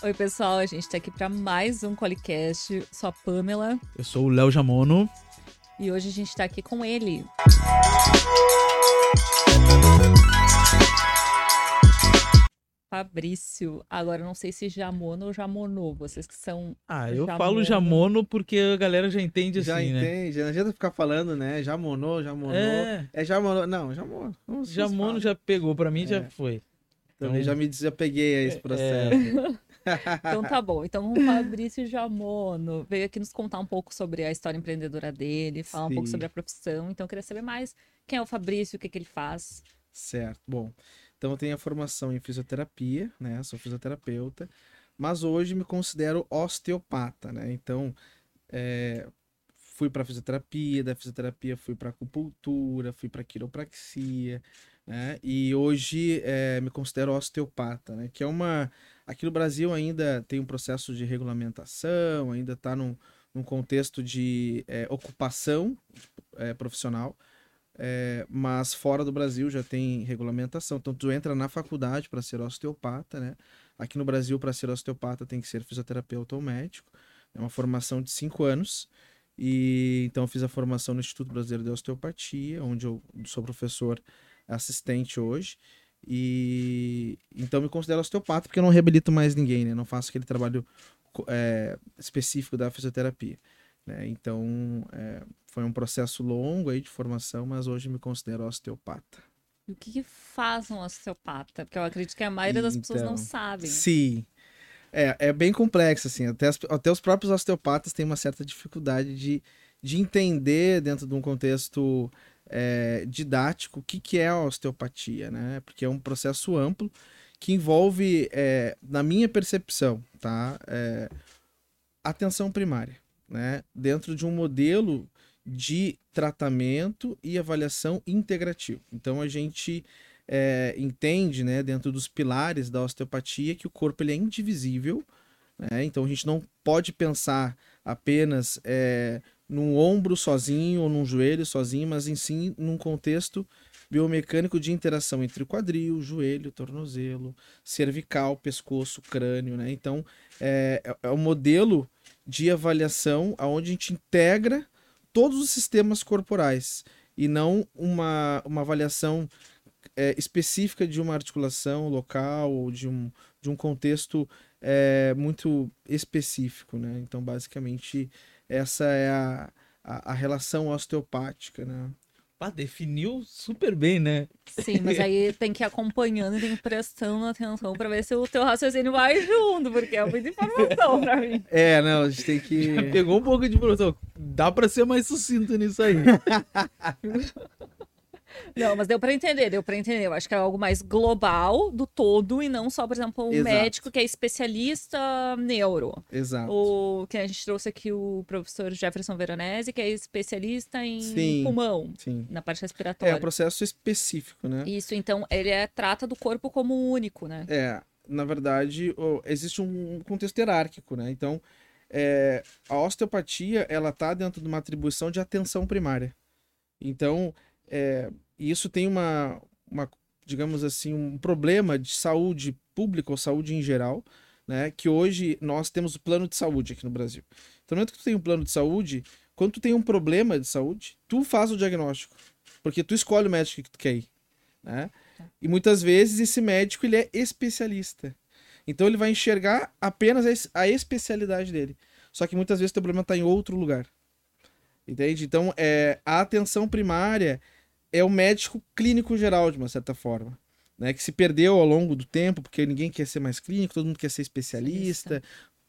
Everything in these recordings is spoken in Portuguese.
Oi, pessoal, a gente tá aqui para mais um Colicast. Sou a Pamela. Eu sou o Léo Jamono. E hoje a gente tá aqui com ele. Fabrício. Agora, não sei se Jamono ou Jamonô. Vocês que são. Ah, eu Jamono. falo Jamono porque a galera já entende já assim, né? Já entende. Não adianta ficar falando, né? Jamonô, Jamonô. É, é Jamonô. Não, Jamono. Jamono já pegou. Pra mim é. já foi. Também então... já me desapeguei a esse é. processo. É. então tá bom. Então o Fabrício Jamono veio aqui nos contar um pouco sobre a história empreendedora dele, falar Sim. um pouco sobre a profissão. Então eu queria saber mais quem é o Fabrício, o que, que ele faz. Certo. Bom, então eu tenho a formação em fisioterapia, né? Sou fisioterapeuta, mas hoje me considero osteopata, né? Então, é, fui para fisioterapia, da fisioterapia fui para acupuntura, fui para quiropraxia, né? E hoje é, me considero osteopata, né? Que é uma aqui no Brasil ainda tem um processo de regulamentação, ainda está num, num contexto de é, ocupação é, profissional é, mas fora do Brasil já tem regulamentação. Então, tu entra na faculdade para ser osteopata, né? Aqui no Brasil, para ser osteopata, tem que ser fisioterapeuta ou médico. É uma formação de cinco anos. E então eu fiz a formação no Instituto Brasileiro de Osteopatia, onde eu sou professor assistente hoje. E então me considero osteopata porque eu não reabilito mais ninguém, né? Não faço aquele trabalho é, específico da fisioterapia. Né? Então, é, foi um processo longo aí de formação, mas hoje me considero osteopata. E o que, que faz um osteopata? Porque eu acredito que a maioria das pessoas não então, sabem. Sim. É, é bem complexo, assim. Até, as, até os próprios osteopatas têm uma certa dificuldade de, de entender, dentro de um contexto é, didático, o que, que é a osteopatia, né? Porque é um processo amplo que envolve, é, na minha percepção, tá? É, atenção primária né, dentro de um modelo de tratamento e avaliação integrativo. Então a gente é, entende, né, dentro dos pilares da osteopatia, que o corpo ele é indivisível. Né? Então a gente não pode pensar apenas é, num ombro sozinho ou num joelho sozinho, mas em sim num contexto biomecânico de interação entre o quadril, joelho, tornozelo, cervical, pescoço, crânio, né? Então é, é, é um modelo de avaliação onde a gente integra todos os sistemas corporais e não uma, uma avaliação é, específica de uma articulação local ou de um, de um contexto é, muito específico, né? Então, basicamente, essa é a, a, a relação osteopática, né? Pá, definiu super bem, né? Sim, mas aí tem que ir acompanhando e tem que prestando atenção pra ver se o teu raciocínio vai junto, porque é muita informação pra mim. É, não, a gente tem que. Pegou um pouco de produção. Dá pra ser mais sucinto nisso aí. Não, mas deu para entender, deu para entender. Eu acho que é algo mais global do todo e não só, por exemplo, um Exato. médico que é especialista neuro. Exato. O que a gente trouxe aqui o professor Jefferson Veronese, que é especialista em sim, pulmão, sim. na parte respiratória. É um processo específico, né? Isso, então ele é, trata do corpo como único, né? É, na verdade, existe um contexto hierárquico, né? Então, é, a osteopatia, ela tá dentro de uma atribuição de atenção primária. Então, é, e isso tem uma, uma, digamos assim, um problema de saúde pública ou saúde em geral, né? Que hoje nós temos o plano de saúde aqui no Brasil. Então, no momento que tu tem um plano de saúde, quando tu tem um problema de saúde, tu faz o diagnóstico. Porque tu escolhe o médico que tu quer ir. Né? E muitas vezes esse médico ele é especialista. Então ele vai enxergar apenas a especialidade dele. Só que muitas vezes o problema está em outro lugar. Entende? Então, é, a atenção primária é o médico clínico geral, de uma certa forma. Né, que se perdeu ao longo do tempo, porque ninguém quer ser mais clínico, todo mundo quer ser especialista,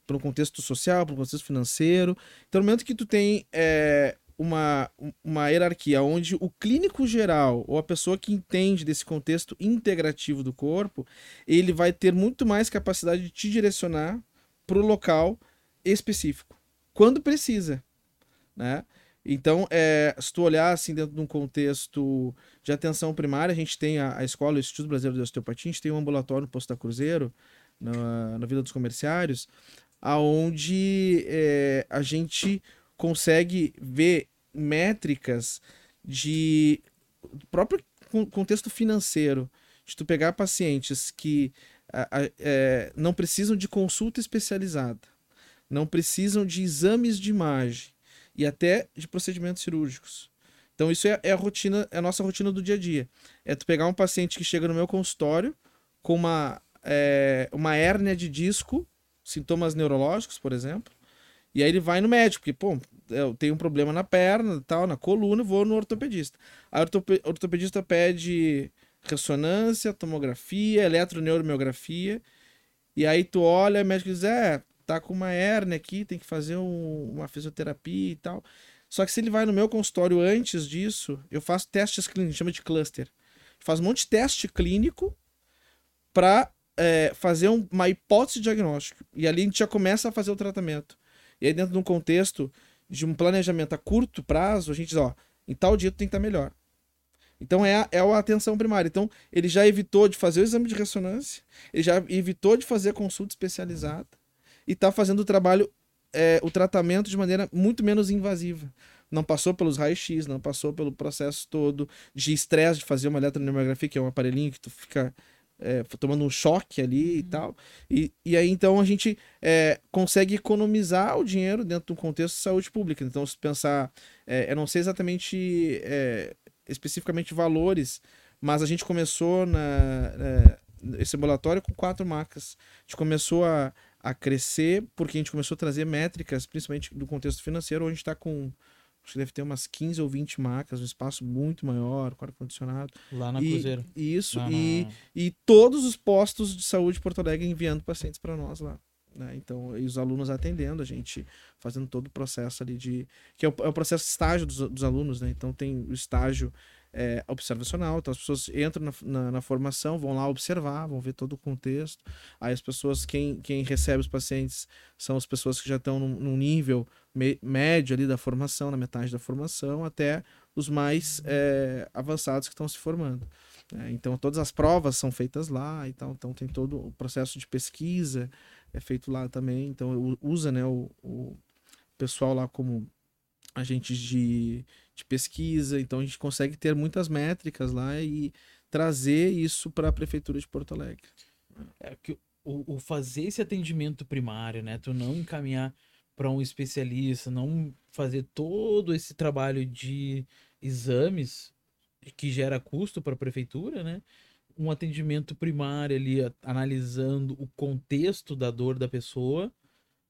para um contexto social, para um contexto financeiro. Então, no momento que tu tem é, uma, uma hierarquia onde o clínico geral, ou a pessoa que entende desse contexto integrativo do corpo, ele vai ter muito mais capacidade de te direcionar para o local específico, quando precisa. Né? Então, é, se tu olhar assim dentro de um contexto de atenção primária, a gente tem a, a escola, o Instituto Brasileiro de Osteopatia, a gente tem um ambulatório no Posto da Cruzeiro, na, na Vila dos Comerciários, aonde é, a gente consegue ver métricas de próprio contexto financeiro, de tu pegar pacientes que é, não precisam de consulta especializada, não precisam de exames de imagem e até de procedimentos cirúrgicos. Então isso é, é, a rotina, é a nossa rotina do dia a dia. É tu pegar um paciente que chega no meu consultório com uma, é, uma hérnia de disco, sintomas neurológicos, por exemplo, e aí ele vai no médico, porque, pô, eu tenho um problema na perna, tal, na coluna, vou no ortopedista. O ortopedista pede ressonância, tomografia, eletroneuromiografia, e aí tu olha, o médico diz, é, tá com uma hérnia aqui, tem que fazer um, uma fisioterapia e tal. Só que se ele vai no meu consultório antes disso, eu faço testes clínicos, chama de cluster. Faz um monte de teste clínico para é, fazer um, uma hipótese diagnóstica. E ali a gente já começa a fazer o tratamento. E aí, dentro de um contexto de um planejamento a curto prazo, a gente diz, ó, em tal dia tu tem que estar melhor. Então é a, é a atenção primária. Então ele já evitou de fazer o exame de ressonância, ele já evitou de fazer a consulta especializada e está fazendo o trabalho é, o tratamento de maneira muito menos invasiva. Não passou pelos raios-x, não passou pelo processo todo de estresse de fazer uma eletroneurografia, que é um aparelhinho que tu fica é, tomando um choque ali e uhum. tal. E, e aí, então, a gente é, consegue economizar o dinheiro dentro do contexto de saúde pública. Então, se pensar, é, eu não sei exatamente, é, especificamente valores, mas a gente começou na, é, esse ambulatório com quatro marcas. A gente começou a, a crescer porque a gente começou a trazer métricas, principalmente do contexto financeiro, onde a gente está com. Acho que deve ter umas 15 ou 20 marcas, um espaço muito maior, com ar-condicionado. Lá na e, Cruzeiro. Isso, lá e, e todos os postos de saúde de Porto Alegre enviando pacientes para nós lá. Né? Então, e os alunos atendendo, a gente fazendo todo o processo ali de. que é o, é o processo de estágio dos, dos alunos, né? Então tem o estágio é, observacional. Então as pessoas entram na, na, na, formação, vão lá observar, vão ver todo o contexto. Aí as pessoas, quem, quem recebe os pacientes são as pessoas que já estão num, num nível me, médio ali da formação, na metade da formação, até os mais é, avançados que estão se formando. É, então todas as provas são feitas lá, então, então tem todo o processo de pesquisa é feito lá também. Então usa né, o, o pessoal lá como agentes de, de pesquisa, então a gente consegue ter muitas métricas lá e trazer isso para a prefeitura de Porto Alegre. É que o, o, fazer esse atendimento primário, né, tu não encaminhar para um especialista, não fazer todo esse trabalho de exames que gera custo para a prefeitura, né? Um atendimento primário ali analisando o contexto da dor da pessoa,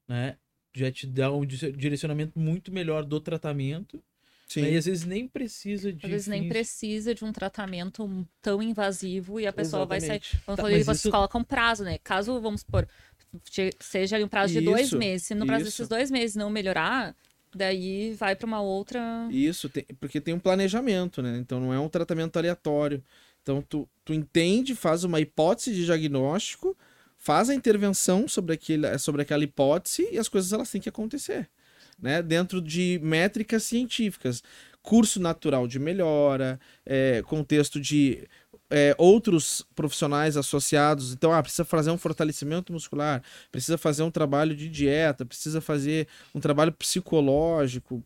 né? Já te dá um direcionamento muito melhor do tratamento Sim. Né? E às vezes nem precisa de. Às vezes nem precisa de um tratamento tão invasivo e a pessoa Exatamente. vai sair. Vamos tá, falar, você isso... coloca um prazo, né? Caso, vamos supor, seja um prazo de isso, dois meses. Se no prazo isso. desses dois meses não melhorar, daí vai para uma outra. Isso, tem, porque tem um planejamento, né? Então não é um tratamento aleatório. Então tu, tu entende, faz uma hipótese de diagnóstico, faz a intervenção sobre, aquele, sobre aquela hipótese e as coisas elas têm que acontecer né, dentro de métricas científicas. Curso natural de melhora, é, contexto de é, outros profissionais associados. Então, ah, precisa fazer um fortalecimento muscular, precisa fazer um trabalho de dieta, precisa fazer um trabalho psicológico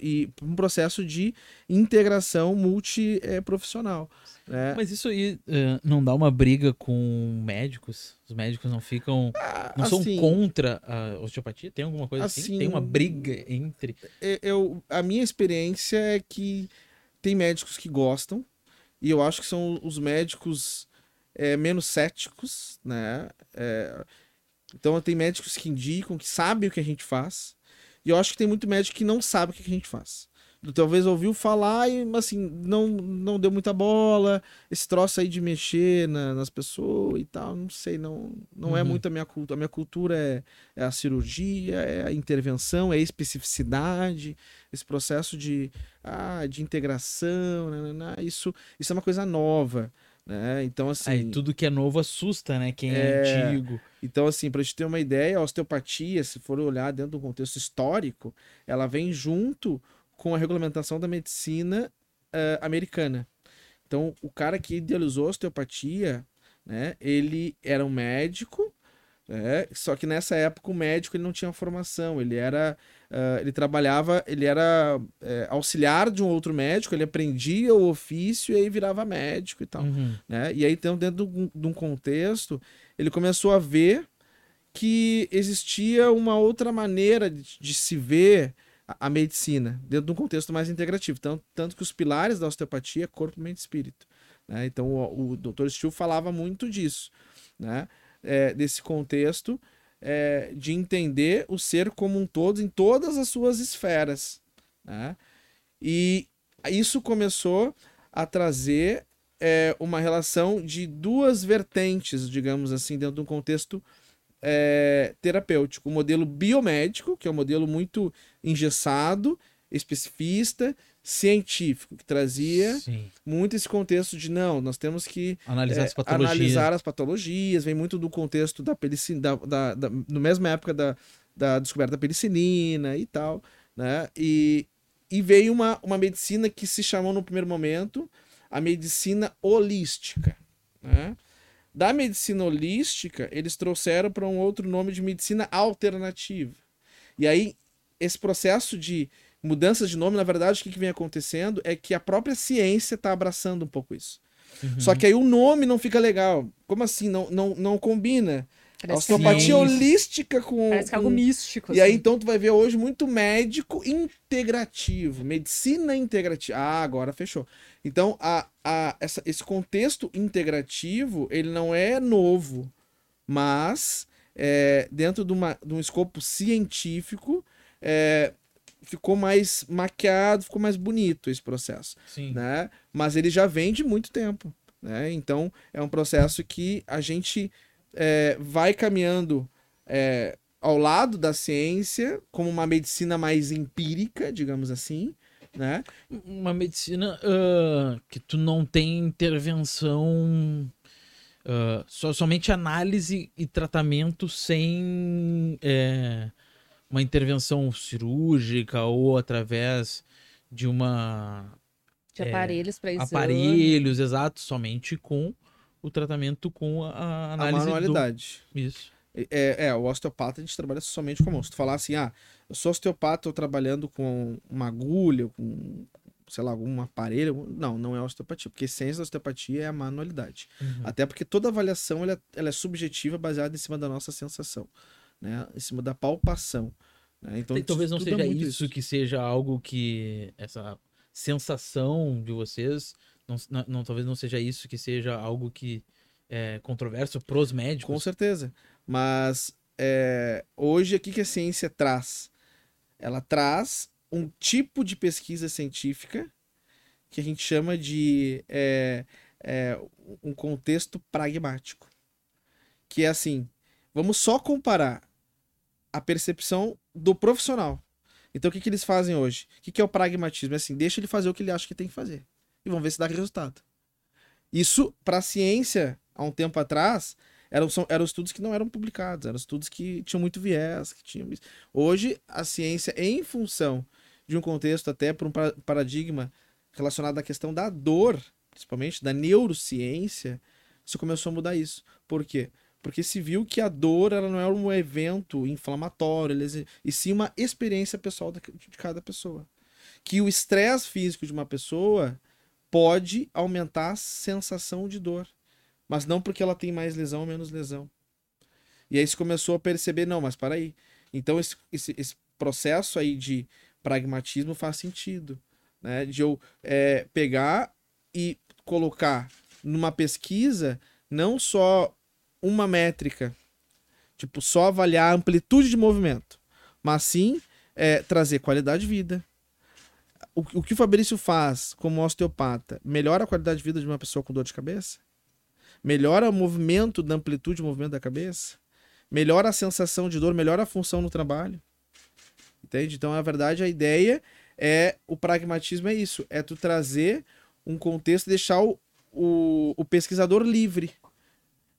e um processo de integração multiprofissional. É. Mas isso aí uh, não dá uma briga com médicos? Os médicos não ficam. Ah, não assim, são contra a osteopatia? Tem alguma coisa assim? assim? Tem uma briga entre. Eu, a minha experiência é que tem médicos que gostam, e eu acho que são os médicos é, menos céticos, né? É, então tem médicos que indicam, que sabem o que a gente faz. E eu acho que tem muito médico que não sabe o que a gente faz talvez ouviu falar e assim não não deu muita bola esse troço aí de mexer na, nas pessoas e tal não sei não não é uhum. é muito a minha cultura a minha cultura é, é, a cirurgia é a intervenção é a especificidade esse processo de ah, de integração né, né, né isso isso é uma coisa nova né? Então, assim. Aí, tudo que é novo assusta, né? Quem é, é antigo. Então, assim, pra gente ter uma ideia, a osteopatia, se for olhar dentro do contexto histórico, ela vem junto com a regulamentação da medicina uh, americana. Então, o cara que idealizou a osteopatia, né, ele era um médico É, só que nessa época o médico ele não tinha formação, ele era. Uh, ele trabalhava, ele era é, auxiliar de um outro médico, ele aprendia o ofício e aí virava médico e tal. Uhum. Né? E aí, então, dentro de um contexto, ele começou a ver que existia uma outra maneira de, de se ver a, medicina, dentro de um contexto mais integrativo. Tanto, tanto que os pilares da osteopatia é corpo, mente e espírito. Né? Então, o, o Dr. Steele falava muito disso. Né? é, desse contexto é, de entender o ser como um todo em todas as suas esferas. Né? E isso começou a trazer é, uma relação de duas vertentes, digamos assim, dentro de um contexto é, terapêutico. O modelo biomédico, que é um modelo muito engessado, especificista, científico, que trazia Sim. muito esse contexto de não, nós temos que analisar, é, as, patologias. analisar as patologias, vem muito do contexto da penicilina, da, da, da, no mesma época da, da descoberta da penicilina e tal, né? E, e veio uma, uma medicina que se chamou no primeiro momento a medicina holística, né? Da medicina holística, eles trouxeram para um outro nome de medicina alternativa. E aí, esse processo de mudanças de nome, na verdade, o que, que vem acontecendo é que a própria ciência está abraçando um pouco isso. Uhum. Só que aí o nome não fica legal. Como assim? Não, não, não combina. Parece osteopatia holística com. Parece que é algo místico. E assim. aí então tu vai ver hoje muito médico integrativo, medicina integrativa. Ah, agora fechou. Então, a, a, essa, esse contexto integrativo, ele não é novo, mas é, dentro de, uma, de um escopo científico, é, ficou mais maquiado, ficou mais bonito esse processo. Sim. Né? Mas ele já vem de muito tempo. Né? Então é um processo que a gente é, vai caminhando é, ao lado da ciência como uma medicina mais empírica, digamos assim. Né? Uma medicina uh, que tu não tem intervenção. Uh, só, somente análise e tratamento sem é, uma intervenção cirúrgica ou através de uma de é, aparelhos para exame. Aparelhos, exato, somente com o tratamento com a análise a manualidade. Do... Isso. É, é, o osteopata a gente trabalha somente com a mão. Se tu falar assim, ah, eu sou osteopata, tô trabalhando com uma agulha, com, sei lá, algum aparelho. Não, não é osteopatia, porque a essência da osteopatia é a manualidade. Uhum. Até porque toda avaliação ela, ela é subjetiva, baseada em cima da nossa sensação né? Em cima da palpação. Né? Então, talvez não seja isso, isso, que seja algo que essa sensação de vocês, não, não, talvez não seja isso que seja algo que é controverso pros médicos. Com certeza. Mas é, hoje o que a ciência traz? Ela traz um tipo de pesquisa científica que a gente chama de é, é, um contexto pragmático. Que é assim, vamos só comparar a percepção do profissional. Então o que, que eles fazem hoje? O que, que é o pragmatismo? É assim, deixa ele fazer o que ele acha que tem que fazer. E vamos ver se dá resultado. Isso, para a ciência, há um tempo atrás, eram, são, eram estudos que não eram publicados, eram estudos que tinham muito viés. Que tinham... Hoje, a ciência, em função de um contexto, até para um paradigma relacionado à questão da dor, principalmente da neurociência, isso começou a mudar isso. Por quê? Porque se viu que a dor ela não é um evento inflamatório, e sim uma experiência pessoal de cada pessoa. Que o estresse físico de uma pessoa pode aumentar a sensação de dor, mas não porque ela tem mais lesão ou menos lesão. E aí se começou a perceber, não, mas para aí. Então esse, esse, esse, processo aí de pragmatismo faz sentido, né? De eu é, pegar e colocar numa pesquisa não só uma métrica, tipo, só avaliar a amplitude de movimento, mas sim é, trazer qualidade de vida. O, o que o Fabrício faz como osteopata melhora a qualidade de vida de uma pessoa com dor de cabeça? Melhora o movimento da amplitude de movimento da cabeça? Melhora a sensação de dor, melhora a função no trabalho? Entende? Então, na verdade, a ideia é o pragmatismo é isso, é tu trazer um contexto e deixar o, o, o pesquisador livre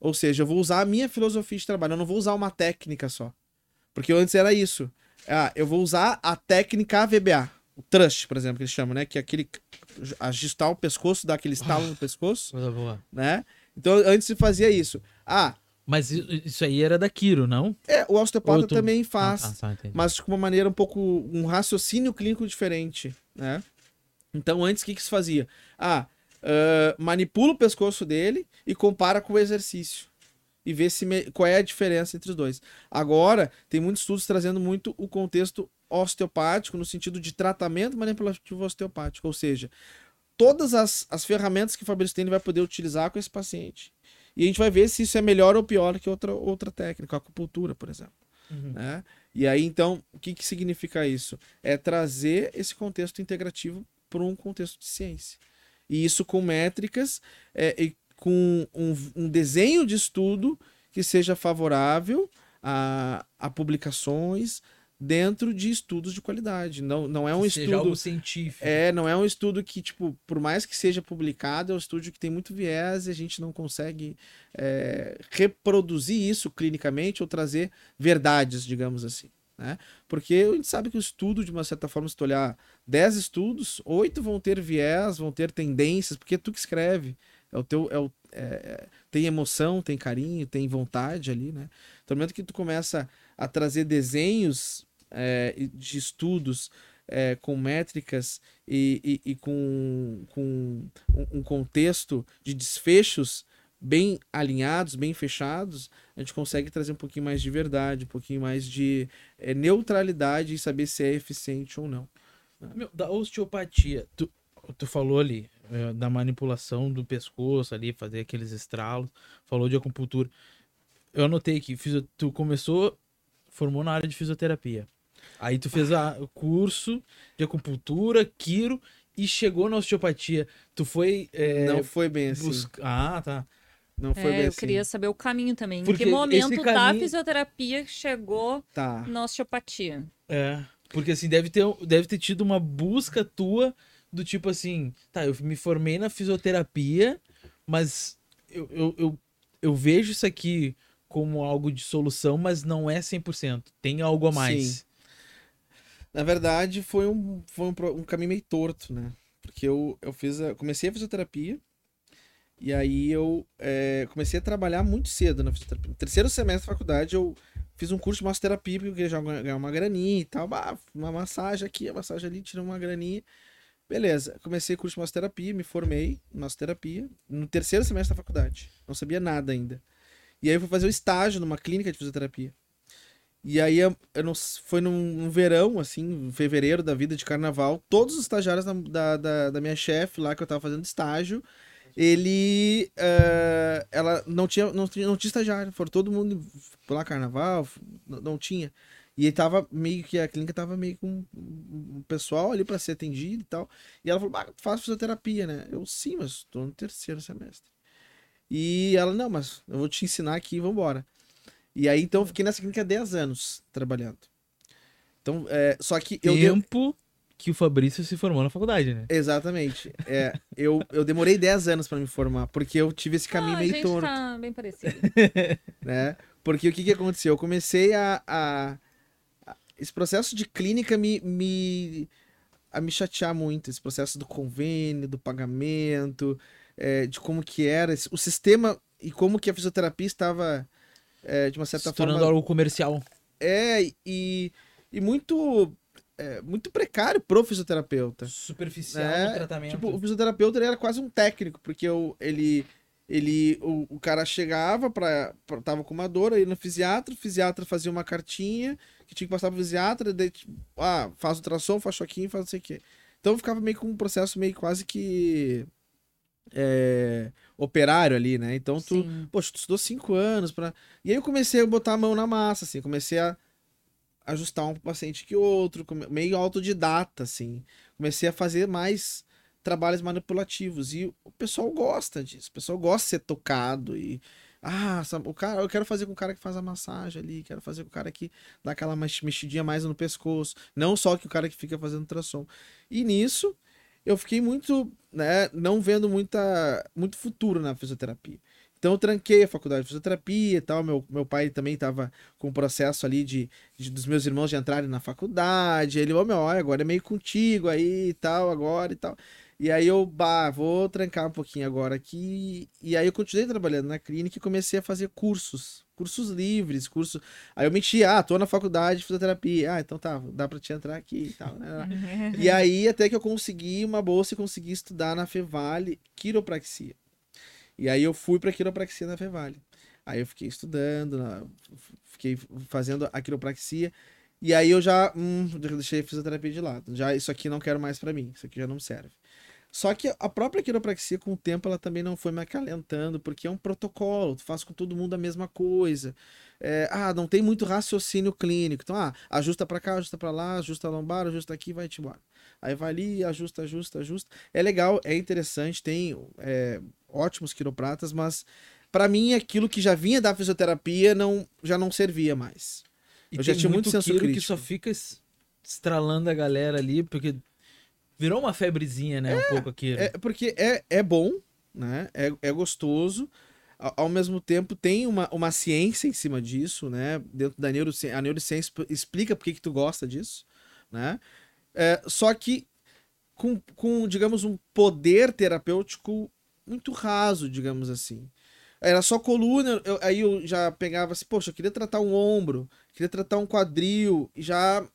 ou seja, eu vou usar a minha filosofia de trabalho, eu não vou usar uma técnica só. Porque antes era isso. Ah, eu vou usar a técnica AVBA. O trust, por exemplo, que eles chamam, né? Que é aquele. Ajustar o pescoço, dar aquele estalo no pescoço. Coisa boa. Né? Então, antes se fazia isso. Ah, Mas isso aí era da Quiro, não? É, o osteopata tu... também faz, ah, tá, tá, mas de uma maneira um pouco, um raciocínio clínico diferente, né? Então, antes, o que, que se fazia? Ah, uh, manipula o pescoço dele e compara com o exercício. E vê se me... qual é a diferença entre os dois. Agora, tem muitos estudos trazendo muito o contexto osteopático, no sentido de tratamento manipulativo osteopático. Ou seja, todas as, as ferramentas que o Fabrício tem, ele vai poder utilizar com esse paciente. E a gente vai ver se isso é melhor ou pior que outra, outra técnica, a acupuntura, por exemplo. Uhum. Né? E aí, então, o que, que significa isso? É trazer esse contexto integrativo para um contexto de ciência. E isso com métricas é, e com um, um, desenho de estudo que seja favorável a, a publicações, dentro de estudos de qualidade. Não, não é um que estudo algo científico. É, não é um estudo que tipo, por mais que seja publicado, é um estudo que tem muito viés e a gente não consegue é, reproduzir isso clinicamente ou trazer verdades, digamos assim. Né? Porque a gente sabe que o estudo, de uma certa forma, se tu olhar 10 estudos, oito vão ter viés, vão ter tendências, porque é tu que escreve. É o teu. É o, é, tem emoção, tem carinho, tem vontade ali, né? Então, no momento que tu começa a trazer desenhos é, de estudos é, com métricas e, e, e com, com um contexto de desfechos bem alinhados, bem fechados, a gente consegue trazer um pouquinho mais de verdade, um pouquinho mais de é, neutralidade e saber se é eficiente ou não. Meu, da osteopatia, tu, tu falou ali é, da manipulação do pescoço ali, fazer aqueles estralos, falou de acupuntura. Eu anotei aqui, tu começou, formou na área de fisioterapia. Aí tu fez o curso de acupuntura, quiro e chegou na osteopatia. Tu foi. É, não foi bem assim. Busca... Ah, tá. Não foi é, bem eu assim. queria saber o caminho também. Porque em que momento caminho... da fisioterapia chegou tá. na osteopatia? É. Porque assim, deve ter, deve ter tido uma busca tua do tipo assim, tá, eu me formei na fisioterapia, mas eu, eu, eu, eu vejo isso aqui como algo de solução, mas não é 100%. Tem algo a mais. Sim. Na verdade, foi um, foi um, um caminho meio torto, né? Porque eu, eu fiz a, comecei a fisioterapia e aí eu é, comecei a trabalhar muito cedo na fisioterapia. No terceiro semestre da faculdade eu fiz um curso de massoterapia porque eu queria ganhar uma graninha e tal. Uma massagem aqui, a massagem ali, tirei uma graninha. Beleza, comecei curso de massoterapia, me formei em massoterapia no terceiro semestre da faculdade. Não sabia nada ainda. E aí eu fui fazer o estágio numa clínica de fisioterapia. E aí eu, eu não, foi num, verão, assim, fevereiro da vida de carnaval, todos os estagiários da, da, da minha chefe lá que eu tava fazendo estágio, ele. Uh, ela não tinha, não, tinha, não tinha estagiário. Foram todo mundo lá carnaval, não, não tinha. E ele tava meio que a clínica tava meio com um pessoal ali para ser atendido e tal. E ela falou: ah, faz fisioterapia, né? Eu sim, mas tô no terceiro semestre. E ela, não, mas eu vou te ensinar aqui vambora. E aí, então, eu fiquei nessa clínica 10 anos trabalhando. Então, é, só que eu. Tempo que o Fabrício se formou na faculdade, né? Exatamente. É, eu, eu demorei 10 anos para me formar, porque eu tive esse caminho ah, meio a gente torto. Tá bem parecido. né? Porque o que, que aconteceu? Eu comecei a, a, a. esse processo de clínica me, me. a me chatear muito. Esse processo do convênio, do pagamento, é, de como que era. O sistema e como que a fisioterapia estava é, de uma certa Se tornando forma. algo comercial. É, e, e muito. É, muito precário pro fisioterapeuta. Superficial é, no tratamento. Tipo, o fisioterapeuta ele era quase um técnico, porque eu, ele. Ele, o, o cara chegava para tava com uma dor aí no fisiatra, o fisiatra fazia uma cartinha que tinha que passar pro fisiatra, daí, tipo, ah, faz ultrassom, faz choquinho, faz não sei o quê. Então ficava meio com um processo meio quase que é, operário ali, né? Então tu, Sim. poxa, tu estudou cinco anos para E aí eu comecei a botar a mão na massa, assim, comecei a ajustar um paciente que outro, meio autodidata, assim. Comecei a fazer mais trabalhos manipulativos e o pessoal gosta disso, o pessoal gosta de ser tocado e ah, o cara, eu quero fazer com o cara que faz a massagem ali, quero fazer com o cara que dá aquela mexidinha mais no pescoço, não só que o cara que fica fazendo ultrassom. E nisso, eu fiquei muito, né, não vendo muita, muito futuro na fisioterapia. Então eu tranquei a faculdade de fisioterapia e tal. Meu, meu pai também estava com o processo ali de, de, dos meus irmãos de entrarem na faculdade. Ele, ô oh, meu, agora é meio contigo aí e tal, agora e tal. E aí eu, bah, vou trancar um pouquinho agora aqui. E aí eu continuei trabalhando na clínica e comecei a fazer cursos. Cursos livres, cursos. Aí eu menti, ah, tô na faculdade de fisioterapia. Ah, então tá, dá pra te entrar aqui e tal. Né? e aí até que eu consegui uma bolsa e consegui estudar na Fevale quiropraxia. E aí eu fui pra quiropraxia na Fevale. Aí eu fiquei estudando, fiquei fazendo a quiropraxia. E aí eu já, hum, deixei a fisioterapia de lado. Já isso aqui não quero mais para mim, isso aqui já não serve. Só que a própria quiropraxia, com o tempo, ela também não foi me acalentando, porque é um protocolo, tu faz com todo mundo a mesma coisa. É, ah, não tem muito raciocínio clínico. Então, ah, ajusta para cá, ajusta para lá, ajusta a lombar, ajusta aqui, vai-te embora. Aí vai ali, ajusta, ajusta, ajusta. É legal, é interessante, tem é, ótimos quiropratas, mas para mim aquilo que já vinha da fisioterapia não, já não servia mais. E eu já tinha muito, muito senso crítico. que só fica estralando a galera ali, porque Virou uma febrezinha, né? É, um pouco aqui. É, porque é, é bom, né? É, é gostoso. Ao, mesmo tempo, tem uma, uma ciência em cima disso, né? Dentro da neurociência. A neurociência explica por que, que tu gosta disso, né? É, só que com, com, digamos, um poder terapêutico muito raso, digamos assim. Era só coluna, eu, aí eu já pegava assim, poxa, eu queria tratar um ombro, queria tratar um quadril, e já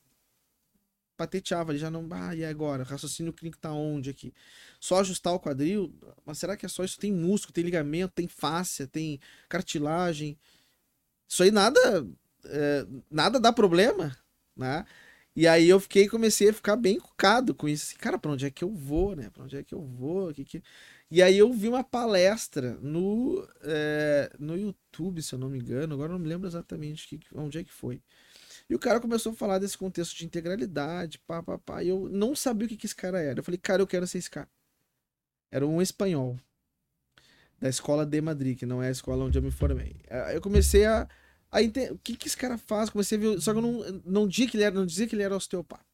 pateteava, ele já não. Ah, e agora? O raciocínio clínico tá onde aqui? Só ajustar o quadril? Mas será que é só isso? Tem músculo, tem ligamento, tem fáscia, tem cartilagem. Isso aí nada. É, nada dá problema, né? E aí eu fiquei, comecei a ficar bem cucado com isso. Assim, cara, pra onde é que eu vou, né? Pra onde é que eu vou? Que que... E aí eu vi uma palestra no, é, no YouTube, se eu não me engano, agora não me lembro exatamente que, onde é que foi. E o cara começou a falar desse contexto de integralidade, pá, pá, pá. E eu não sabia o que, que esse cara era. Eu falei, cara, eu quero ser esse cara. Era um espanhol. Da escola de Madrid, que não é a escola onde eu me formei. Aí eu comecei a, a entender o que, que esse cara faz. Comecei a ver. Só que eu não, não, dizia que ele era, não dizia que ele era osteopata.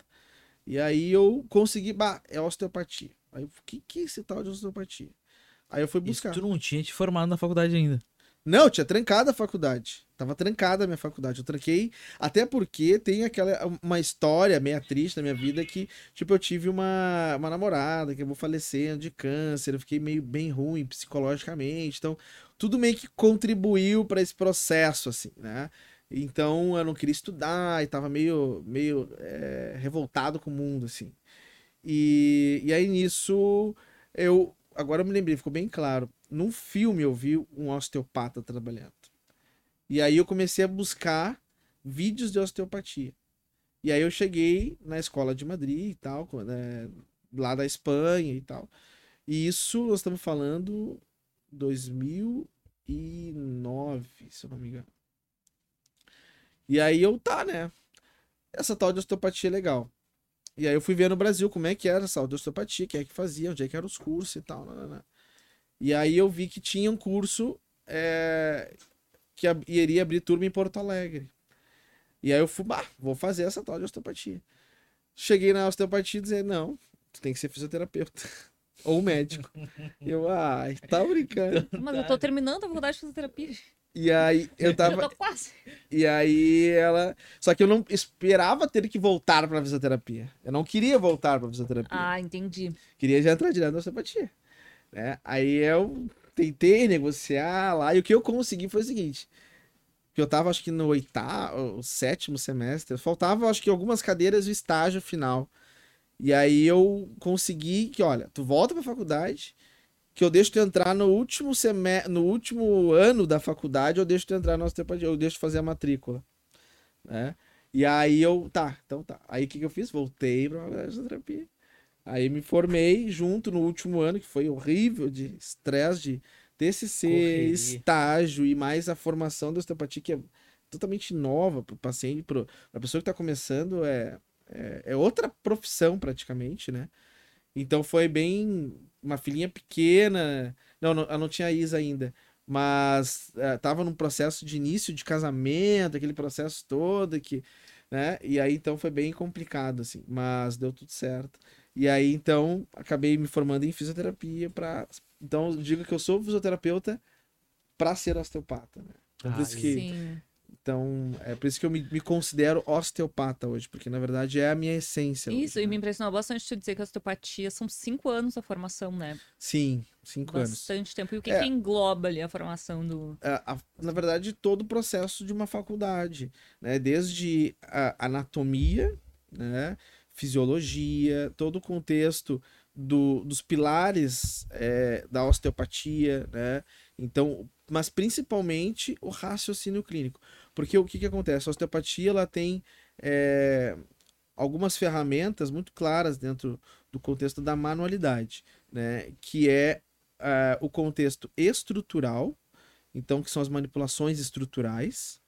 E aí eu consegui, bah, é osteopatia. Aí o que, que é esse tal de osteopatia? Aí eu fui buscar. Isso tu não tinha te formado na faculdade ainda. Não, tinha trancado a faculdade. Tava trancada a minha faculdade. Eu tranquei, até porque tem aquela uma história meio triste na minha vida que, tipo, eu tive uma, uma namorada que eu vou falecendo de câncer, eu fiquei meio bem ruim psicologicamente. Então, tudo meio que contribuiu para esse processo, assim, né? Então, eu não queria estudar e tava meio, meio é, revoltado com o mundo, assim. E, e aí nisso, eu. Agora eu me lembrei, ficou bem claro num filme eu vi um osteopata trabalhando. E aí eu comecei a buscar vídeos de osteopatia. E aí eu cheguei na escola de Madrid e tal, né, lá da Espanha e tal. E isso nós estamos falando 2009, se eu não me engano. E aí eu tá, né? Essa tal de osteopatia é legal. E aí eu fui ver no Brasil como é que era essa tal de osteopatia, quem é que fazia, onde é que eram os cursos e tal. Não, não, não. E aí eu vi que tinha um curso é, que iria abrir turma em Porto Alegre. E aí eu fui, bah, vou fazer essa tal de osteopatia. Cheguei na osteopatia e dizer, não, tu tem que ser fisioterapeuta. Ou médico. eu, ai, tá brincando. Mas eu tô terminando a faculdade de fisioterapia. E aí eu tava. Eu tô quase. E aí ela. Só que eu não esperava ter que voltar pra fisioterapia. Eu não queria voltar pra fisioterapia. Ah, entendi. Queria já entrar direto na osteopatia. Né? Aí eu tentei negociar lá, e o que eu consegui foi o seguinte: que eu tava, acho que no oitavo, sétimo semestre, faltava, acho que algumas cadeiras do estágio final. E aí eu consegui que, olha, tu volta pra faculdade, que eu deixo tu entrar no último semestre, no último ano da faculdade, eu deixo tu entrar na osteopatia, eu deixo fazer a matrícula, né? E aí eu, tá, então tá. Aí o que, que eu fiz? Voltei pra fisioterapia. Aí me formei junto no último ano, que foi horrível de estresse, de TCC, Correria. estágio e mais a formação da osteopatia, que é totalmente nova para o paciente, para a pessoa que está começando, é, é, é, outra profissão praticamente, né? Então foi bem. Uma filhinha pequena. Não, não, ela não tinha Isa ainda. Mas estava é, num processo de início de casamento, aquele processo todo que. Né? E aí então foi bem complicado, assim. Mas deu tudo certo. E aí, então, acabei me formando em fisioterapia para Então, digo que eu sou fisioterapeuta para ser osteopata, né? Então, por isso que... Sim. Então, é por isso que eu me, me, considero osteopata hoje, porque na verdade é a minha essência. Isso, hoje, e né? me impressionou bastante tu dizer que a osteopatia são cinco anos a formação, né? Sim, cinco bastante anos. Bastante tempo. E o que, é, que engloba ali a formação do. A, a, na verdade, todo o processo de uma faculdade, né? Desde a anatomia, né? Fisiologia, todo o contexto do, dos pilares é, da osteopatia, né? Então, mas principalmente o raciocínio clínico. Porque o que, que acontece? A osteopatia ela tem é, algumas ferramentas muito claras dentro do contexto da manualidade, né? Que é uh, o contexto estrutural, então que são as manipulações estruturais,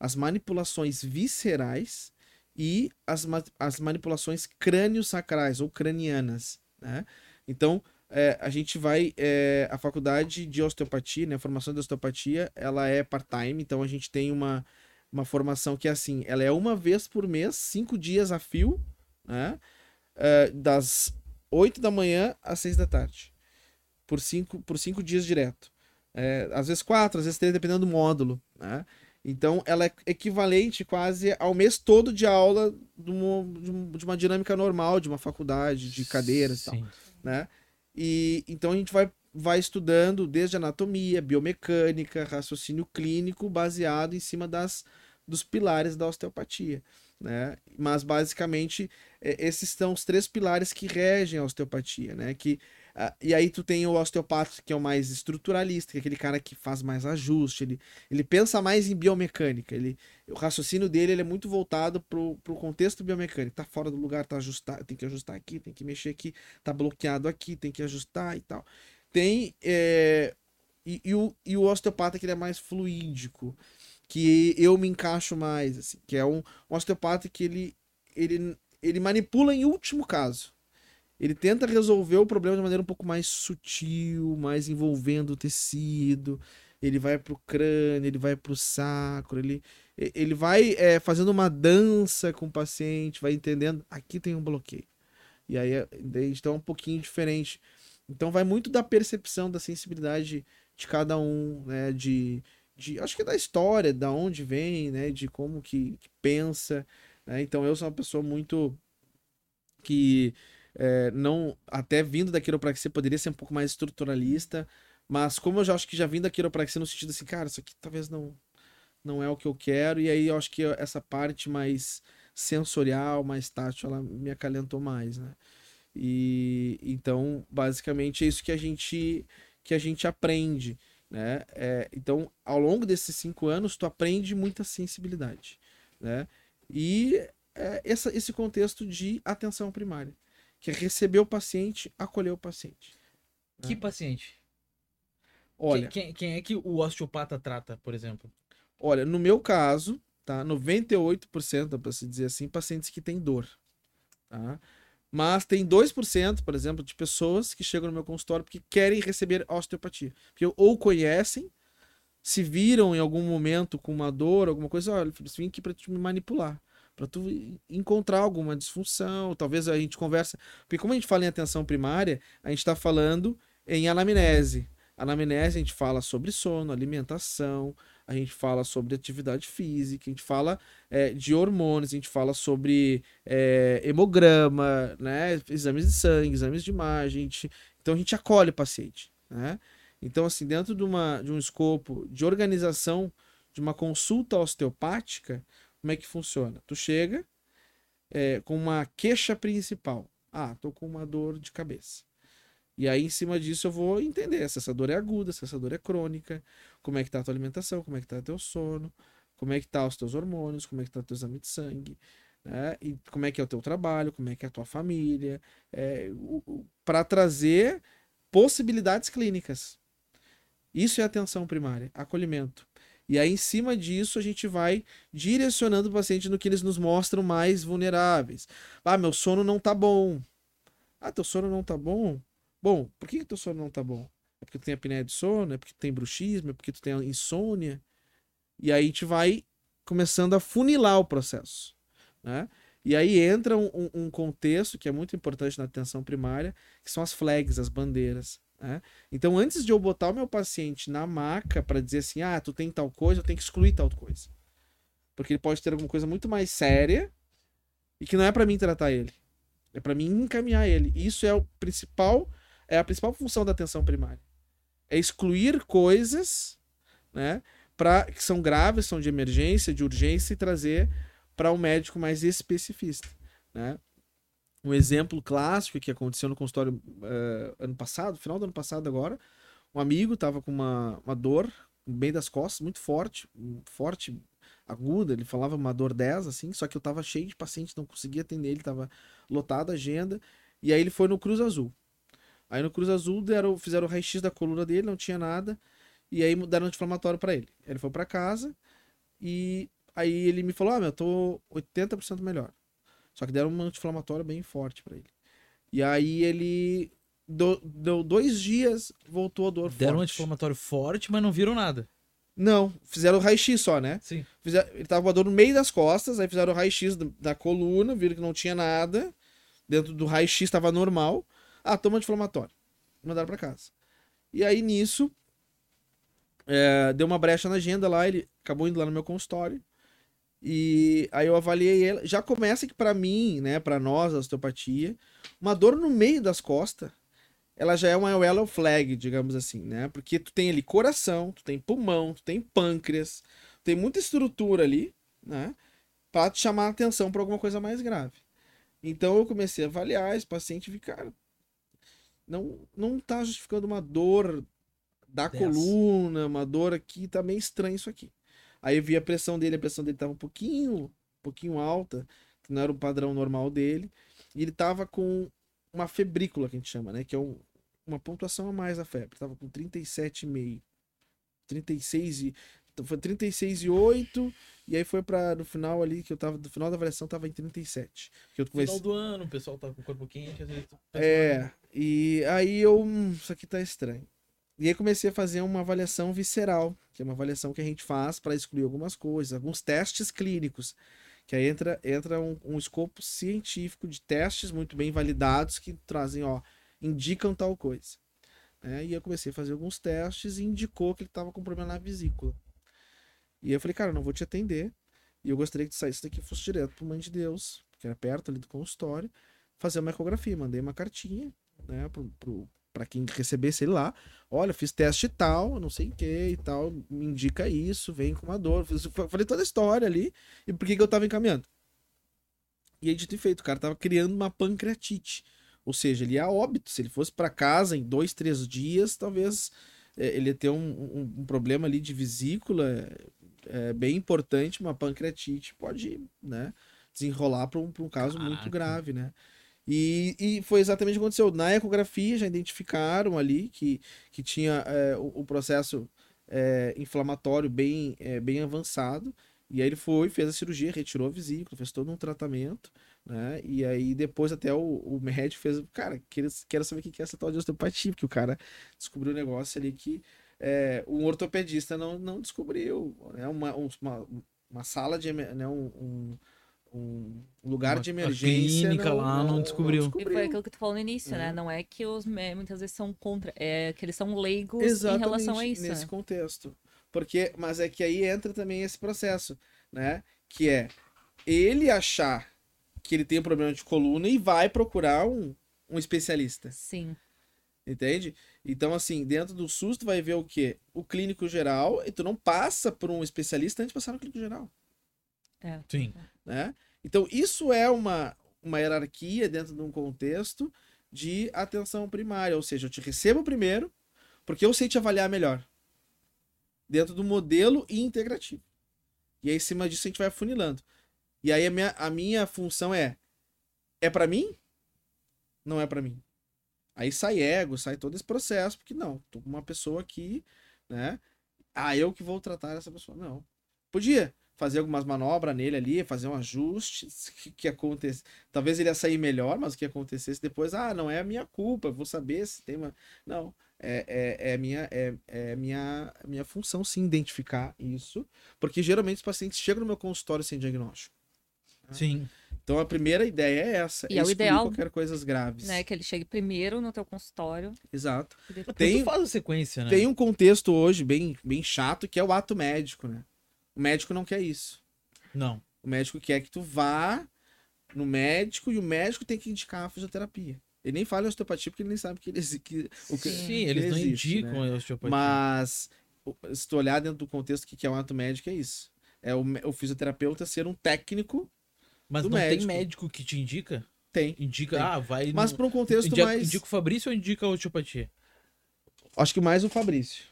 as manipulações viscerais e as, as manipulações crânio-sacrais ou cranianas, né? Então, é, a gente vai. É, a faculdade de osteopatia, né, a formação de osteopatia, ela é part-time, então a gente tem uma, uma formação que é assim: ela é uma vez por mês, cinco dias a fio, né, é, das 8 da manhã às 6 da tarde, por cinco, por cinco dias direto. É, às vezes quatro, às vezes três, dependendo do módulo. Né? Então, ela é equivalente quase ao mês todo de aula de uma, de uma dinâmica normal, de uma faculdade, de cadeiras e tal. Né? E então a gente vai, vai estudando desde anatomia, biomecânica, raciocínio clínico, baseado em cima das, dos pilares da osteopatia. Né? Mas basicamente esses são os três pilares que regem a osteopatia, né? Que Uh, e aí tu tem o osteopata, que é o mais estruturalista, que é aquele cara que faz mais ajuste, ele, ele pensa mais em biomecânica, ele, o raciocínio dele ele é muito voltado pro, pro contexto biomecânico, tá fora do lugar, tá ajustar, tem que ajustar aqui, tem que mexer aqui, tá bloqueado aqui, tem que ajustar e tal. Tem, é, e, e, o, e o osteopata que ele é mais fluídico, que eu me encaixo mais, assim, que é um, um osteopata que ele, ele, ele manipula em último caso, ele tenta resolver o problema de maneira um pouco mais sutil, mais envolvendo o tecido. Ele vai pro crânio, ele vai pro sacro, ele, ele vai é, fazendo uma dança com o paciente, vai entendendo, aqui tem um bloqueio. E aí, então é um pouquinho diferente. Então vai muito da percepção, da sensibilidade de cada um, né? De, de acho que é da história, da onde vem, né? De como que, que pensa. Né? Então eu sou uma pessoa muito que é, não até vindo da quiropraxia poderia ser um pouco mais estruturalista, mas como eu já acho que já vim da quiropraxia no sentido assim, cara, isso aqui talvez não não é o que eu quero, e aí eu acho que essa parte mais sensorial, mais tátil, ela me acalentou mais, né? E então, basicamente, é isso que a gente que a gente aprende, né? É, então, ao longo desses cinco anos, tu aprende muita sensibilidade, né? E é, essa, esse contexto de atenção primária que é receber o paciente, acolher o paciente. Que né? paciente? Olha, quem, quem, quem, é que o osteopata trata, por exemplo? Olha, no meu caso, tá? 98%, para se dizer assim, pacientes que têm dor, tá? Mas tem 2%, por exemplo, de pessoas que chegam no meu consultório porque querem receber osteopatia. Porque ou conhecem, se viram em algum momento com uma dor, alguma coisa, olha, eu vim aqui para te manipular para tu encontrar alguma disfunção, talvez a gente conversa, porque como a gente fala em atenção primária, a gente está falando em anamnese. Anamnese a gente fala sobre sono, alimentação, a gente fala sobre atividade física, a gente fala é, de hormônios, a gente fala sobre é, hemograma, né, exames de sangue, exames de imagem, a gente, então a gente acolhe o paciente, né? Então assim, dentro de, uma, de um escopo de organização de uma consulta osteopática, como é que funciona? Tu chega é, com uma queixa principal. Ah, tô com uma dor de cabeça. E aí, em cima disso, eu vou entender se essa dor é aguda, se essa dor é crônica, como é que tá a tua alimentação, como é que tá teu sono, como é que tá os teus hormônios, como é que tá o teu exame de sangue, né? E como é que é o teu trabalho, como é que é a tua família, é, para trazer possibilidades clínicas. Isso é atenção primária, acolhimento. E aí, em cima disso, a gente vai direcionando o paciente no que eles nos mostram mais vulneráveis. Ah, meu sono não tá bom. Ah, teu sono não tá bom? Bom, por que, que teu sono não tá bom? É porque tu tem apneia de sono? É porque tu tem bruxismo? É porque tu tem insônia? E aí a gente vai começando a funilar o processo. Né? E aí entra um, um contexto que é muito importante na atenção primária, que são as flags, as bandeiras. Né? Então, antes de eu botar o meu paciente na maca para dizer assim, ah, tu tem tal coisa, eu tenho que excluir tal coisa. Porque ele pode ter alguma coisa muito mais séria e que não é para mim tratar ele. É para mim encaminhar ele. Isso é o principal, é a principal função da atenção primária. É excluir coisas, né, para que são graves, são de emergência, de urgência e trazer para um médico mais especificista, né? Um exemplo clássico que aconteceu no consultório uh, ano passado, final do ano passado agora, um amigo estava com uma, uma dor meio das costas, muito forte, forte, aguda, ele falava uma dor 10, assim, só que eu tava cheio de pacientes, não conseguia atender, ele tava lotado a agenda, e aí ele foi no Cruz Azul. Aí no Cruz Azul deram, fizeram o raio-x da coluna dele, não tinha nada, e aí deram anti-inflamatório para ele. Ele foi para casa, e aí ele me falou, ah, meu, eu tô 80% melhor. Só que deram um anti-inflamatório bem forte para ele. E aí ele deu dois dias, voltou a dor Deram forte. um anti-inflamatório forte, mas não viram nada. Não, fizeram o raio-x só, né? Sim. Fizeram, ele tava com a dor no meio das costas, aí fizeram o raio-x da coluna, viram que não tinha nada. Dentro do raio-x estava normal. Ah, toma anti-inflamatório. Mandaram para casa. E aí nisso, é, deu uma brecha na agenda lá, ele acabou indo lá no meu consultório. E aí eu avaliei ele. Já começa que para mim, né, para nós, a osteopatia, uma dor no meio das costas ela já é uma yellow flag, digamos assim, né? Porque tu tem ali coração, tu tem pulmão, tu tem pâncreas, tu tem muita estrutura ali, né? Pra te chamar a atenção para alguma coisa mais grave. Então eu comecei a avaliar esse paciente e vi, cara, não, não tá justificando uma dor da coluna, uma dor aqui, tá meio estranho isso aqui. Aí eu vi a pressão dele, a pressão dele tava um pouquinho, um pouquinho alta, que não era o padrão normal dele, e ele tava com uma febrícula que a gente chama, né, que é um, uma pontuação a mais da febre. Tava com 37,5. 36 e. Então foi 36 e 8. E aí foi para no final ali, que eu tava. No final da avaliação tava em 37. Que eu comecei... Final do ano, o pessoal tá com o corpo quente, às vezes. É. E aí eu. Hum, isso aqui tá estranho. E aí comecei a fazer uma avaliação visceral, que é uma avaliação que a gente faz para excluir algumas coisas, alguns testes clínicos. Que aí entra, entra um, um escopo científico de testes muito bem validados que trazem, ó, indicam tal coisa. É, e eu comecei a fazer alguns testes e indicou que ele estava com problema na vesícula. E eu falei, cara, eu não vou te atender. E eu gostaria que tu saísse daqui e fosse direto pro Mãe de Deus, que era perto ali do consultório, fazer uma ecografia. Mandei uma cartinha, né, pro, pro, pra quem recebesse ele lá. Olha, fiz teste tal, não sei o que e tal, me indica isso, vem com uma dor. Falei toda a história ali e por que, que eu tava encaminhando. E aí, dito e feito, o cara tava criando uma pancreatite. Ou seja, ele ia a óbito. Se ele fosse para casa em dois, três dias, talvez é, ele ia ter um, um, um, problema ali de vesícula é, bem importante, uma pancreatite pode né, desenrolar para um, um caso Caraca. muito grave, né? E, e, foi exatamente o que aconteceu. Na ecografia já identificaram ali que, que tinha é, o, o, processo é, inflamatório bem, é, bem avançado. E aí ele foi, fez a cirurgia, retirou a vesícula, fez todo um tratamento. Né? E aí depois até o, o médico fez, cara, quero, quero saber o que é essa tal de osteopatia, porque o cara descobriu um negócio ali que é, um ortopedista não, não descobriu. Né? Uma, uma, uma sala de né? um, um, um lugar uma, de emergência. clínica não, lá não, não, descobriu. não, descobriu. E foi aquilo que tu falou no início, né? é. né? Não é que os muitas vezes são contra, é que eles são leigos Exatamente, em relação a isso. Nesse né? contexto. Porque, mas é que aí entra também esse processo, né? Que é ele achar que ele tem um problema de coluna e vai procurar um, um especialista. Sim. Entende? Então, assim, dentro do SUS, tu vai ver o quê? O clínico geral, e tu não passa por um especialista antes de passar no clínico geral. É. Sim. Né? Então, isso é uma, uma hierarquia dentro de um contexto de atenção primária. Ou seja, eu te recebo primeiro, porque eu sei te avaliar melhor. Dentro do modelo integrativo. E aí, em cima disso, a gente vai afunilando. E aí a minha, a minha função é: é para mim? Não é para mim. Aí sai ego, sai todo esse processo, porque não, tô com uma pessoa aqui, né? Ah, eu que vou tratar essa pessoa. Não. Podia fazer algumas manobras nele ali, fazer um ajuste, que, que acontece. Talvez ele ia sair melhor, mas o que acontecesse depois, ah, não é a minha culpa, vou saber se tem uma. Não, é, é, é, minha, é, é minha, minha função sim identificar isso, porque geralmente os pacientes chegam no meu consultório sem diagnóstico. Sim. Então a primeira ideia é essa. E é o ideal. qualquer coisas graves. Né, que ele chegue primeiro no teu consultório. Exato. Tem, faz a sequência, né? Tem um contexto hoje bem, bem chato que é o ato médico, né? O médico não quer isso. Não. O médico quer que tu vá no médico e o médico tem que indicar a fisioterapia. Ele nem fala em osteopatia porque ele nem sabe que ele que, o que, Sim, que eles não indicam né? a osteopatia. Mas se tu olhar dentro do contexto que é o ato médico, é isso. É o, o fisioterapeuta ser um técnico. Mas não médico. tem médico que te indica? Tem. Indica, tem. ah, vai. Mas para um contexto indica, mais. Indica o Fabrício ou indica a osteopatia? Acho que mais o Fabrício.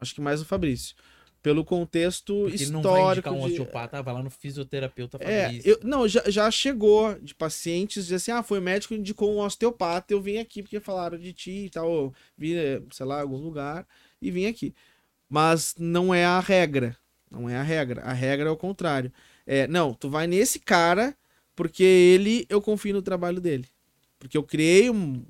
Acho que mais o Fabrício. Pelo contexto Porque histórico. Ele não vai indicar um de... osteopata, vai lá no fisioterapeuta Fabrício. É, eu, não, já, já chegou de pacientes dizer assim: ah, foi médico indicou um osteopata, eu vim aqui porque falaram de ti e tal, vi, sei lá, algum lugar e vim aqui. Mas não é a regra. Não é a regra. A regra é o contrário. É, não, tu vai nesse cara porque ele, eu confio no trabalho dele. Porque eu criei um,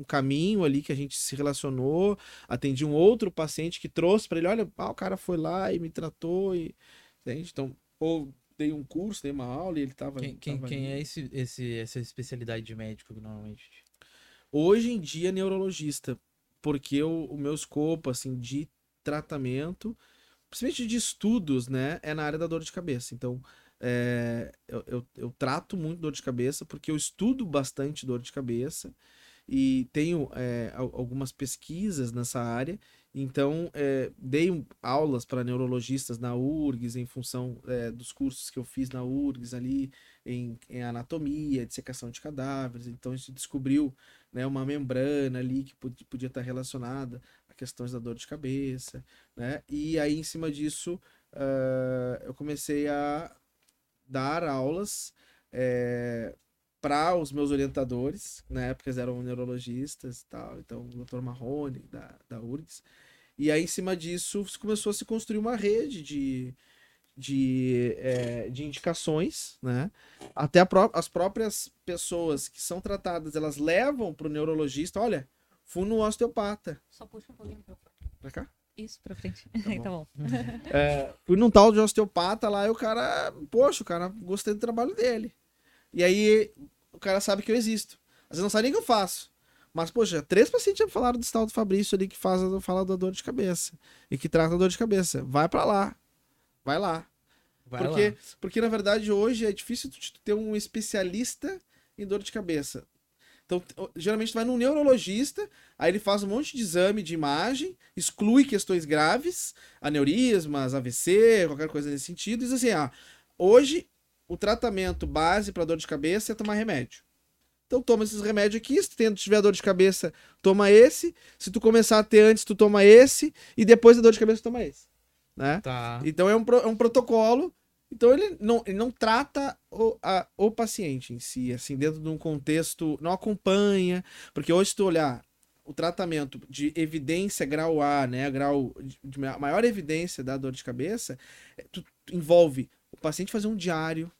um caminho ali que a gente se relacionou, atendi um outro paciente que trouxe para ele, olha, ah, o cara foi lá e me tratou e entende? Então, ou dei um curso, dei uma aula e ele tava Quem, quem, tava quem é esse, esse essa especialidade de médico normalmente? Hoje em dia neurologista, porque o, o meu escopo assim de tratamento, principalmente de estudos, né, é na área da dor de cabeça. Então, é, eu, eu, eu, trato muito dor de cabeça porque eu estudo bastante dor de cabeça e tenho é, algumas pesquisas nessa área. Então, é, dei aulas para neurologistas na URGS em função é, dos cursos que eu fiz na URGS ali em, em anatomia, dissecação de cadáveres. Então, gente descobriu né, uma membrana ali que podia estar relacionada a questões da dor de cabeça. Né? E aí, em cima disso, uh, eu comecei a dar aulas é, para os meus orientadores, na época eles eram neurologistas e tal, então o Dr. Marrone, da, da URGS. E aí, em cima disso, começou a se construir uma rede de, de, é, de indicações, né? Até pró as próprias pessoas que são tratadas, elas levam para o neurologista, olha, fui no osteopata. Só puxa um pouquinho pra cá. Isso, pra frente. Tá bom. tá bom. É, fui num tal de osteopata lá e o cara, poxa, o cara gostei do trabalho dele. E aí o cara sabe que eu existo. Às vezes não sabe nem o que eu faço. Mas, poxa, três pacientes já falaram do tal do Fabrício ali que faz, fala da dor de cabeça. E que trata a dor de cabeça. Vai para lá. Vai lá. Vai porque, lá. porque, na verdade, hoje é difícil ter um especialista em dor de cabeça. Então, geralmente tu vai num neurologista, aí ele faz um monte de exame de imagem, exclui questões graves, aneurismas, AVC, qualquer coisa nesse sentido, e diz assim: ah, hoje o tratamento base para dor de cabeça é tomar remédio. Então toma esses remédios aqui, se tu tiver dor de cabeça, toma esse. Se tu começar a ter antes, tu toma esse. E depois da dor de cabeça, toma esse. Né? Tá. Então é um, é um protocolo. Então ele não, ele não trata o, a, o paciente em si, assim, dentro de um contexto, não acompanha. Porque hoje, se tu olhar o tratamento de evidência grau A, né, grau de maior evidência da dor de cabeça, é, tu, tu envolve o paciente fazer um diário,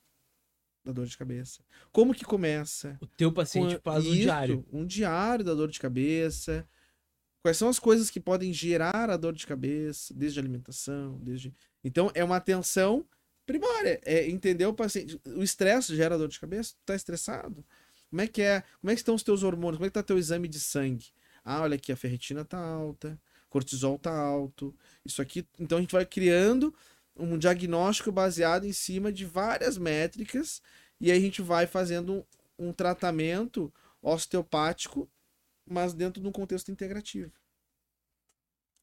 da dor de cabeça. Como que começa? O teu paciente Com... faz um diário. Um diário da dor de cabeça. Quais são as coisas que podem gerar a dor de cabeça, desde alimentação, desde. Então, é uma atenção primária. É entender o paciente. O estresse gera dor de cabeça? Tu tá estressado? Como é que é? Como é que estão os teus hormônios? Como é que tá teu exame de sangue? Ah, olha aqui, a ferritina tá alta, cortisol tá alto. Isso aqui. Então a gente vai criando um diagnóstico baseado em cima de várias métricas e aí a gente vai fazendo um, um tratamento osteopático, mas dentro de um contexto integrativo.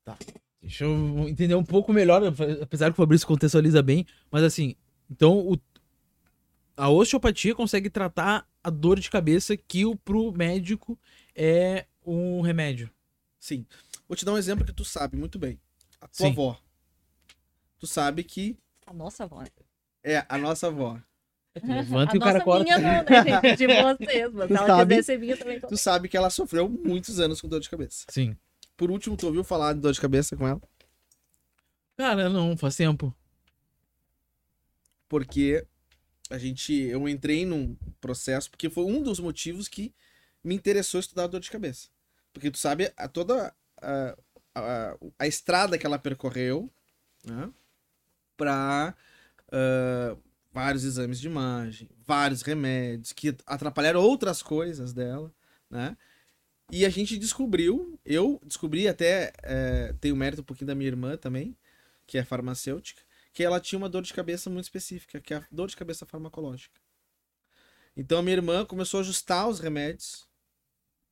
Tá. Deixa eu entender um pouco melhor, apesar que o Fabrício contextualiza bem, mas assim, então o, a osteopatia consegue tratar a dor de cabeça que o, pro médico é um remédio. Sim. Vou te dar um exemplo que tu sabe muito bem. A tua Sim. avó tu sabe que. A nossa avó. É, a nossa avó. Levanta e o cara corta. Minha não, né, gente? De vocês, mas tu ela sabe, minha também. Tu sabe que ela sofreu muitos anos com dor de cabeça. Sim. Por último, tu ouviu falar de dor de cabeça com ela? Cara, não, faz tempo. Porque a gente. Eu entrei num processo, porque foi um dos motivos que me interessou estudar dor de cabeça. Porque tu sabe a, toda a, a, a estrada que ela percorreu, né? Para uh, vários exames de imagem, vários remédios que atrapalharam outras coisas dela, né? E a gente descobriu, eu descobri até, é, tenho mérito um pouquinho da minha irmã também, que é farmacêutica, que ela tinha uma dor de cabeça muito específica, que é a dor de cabeça farmacológica. Então a minha irmã começou a ajustar os remédios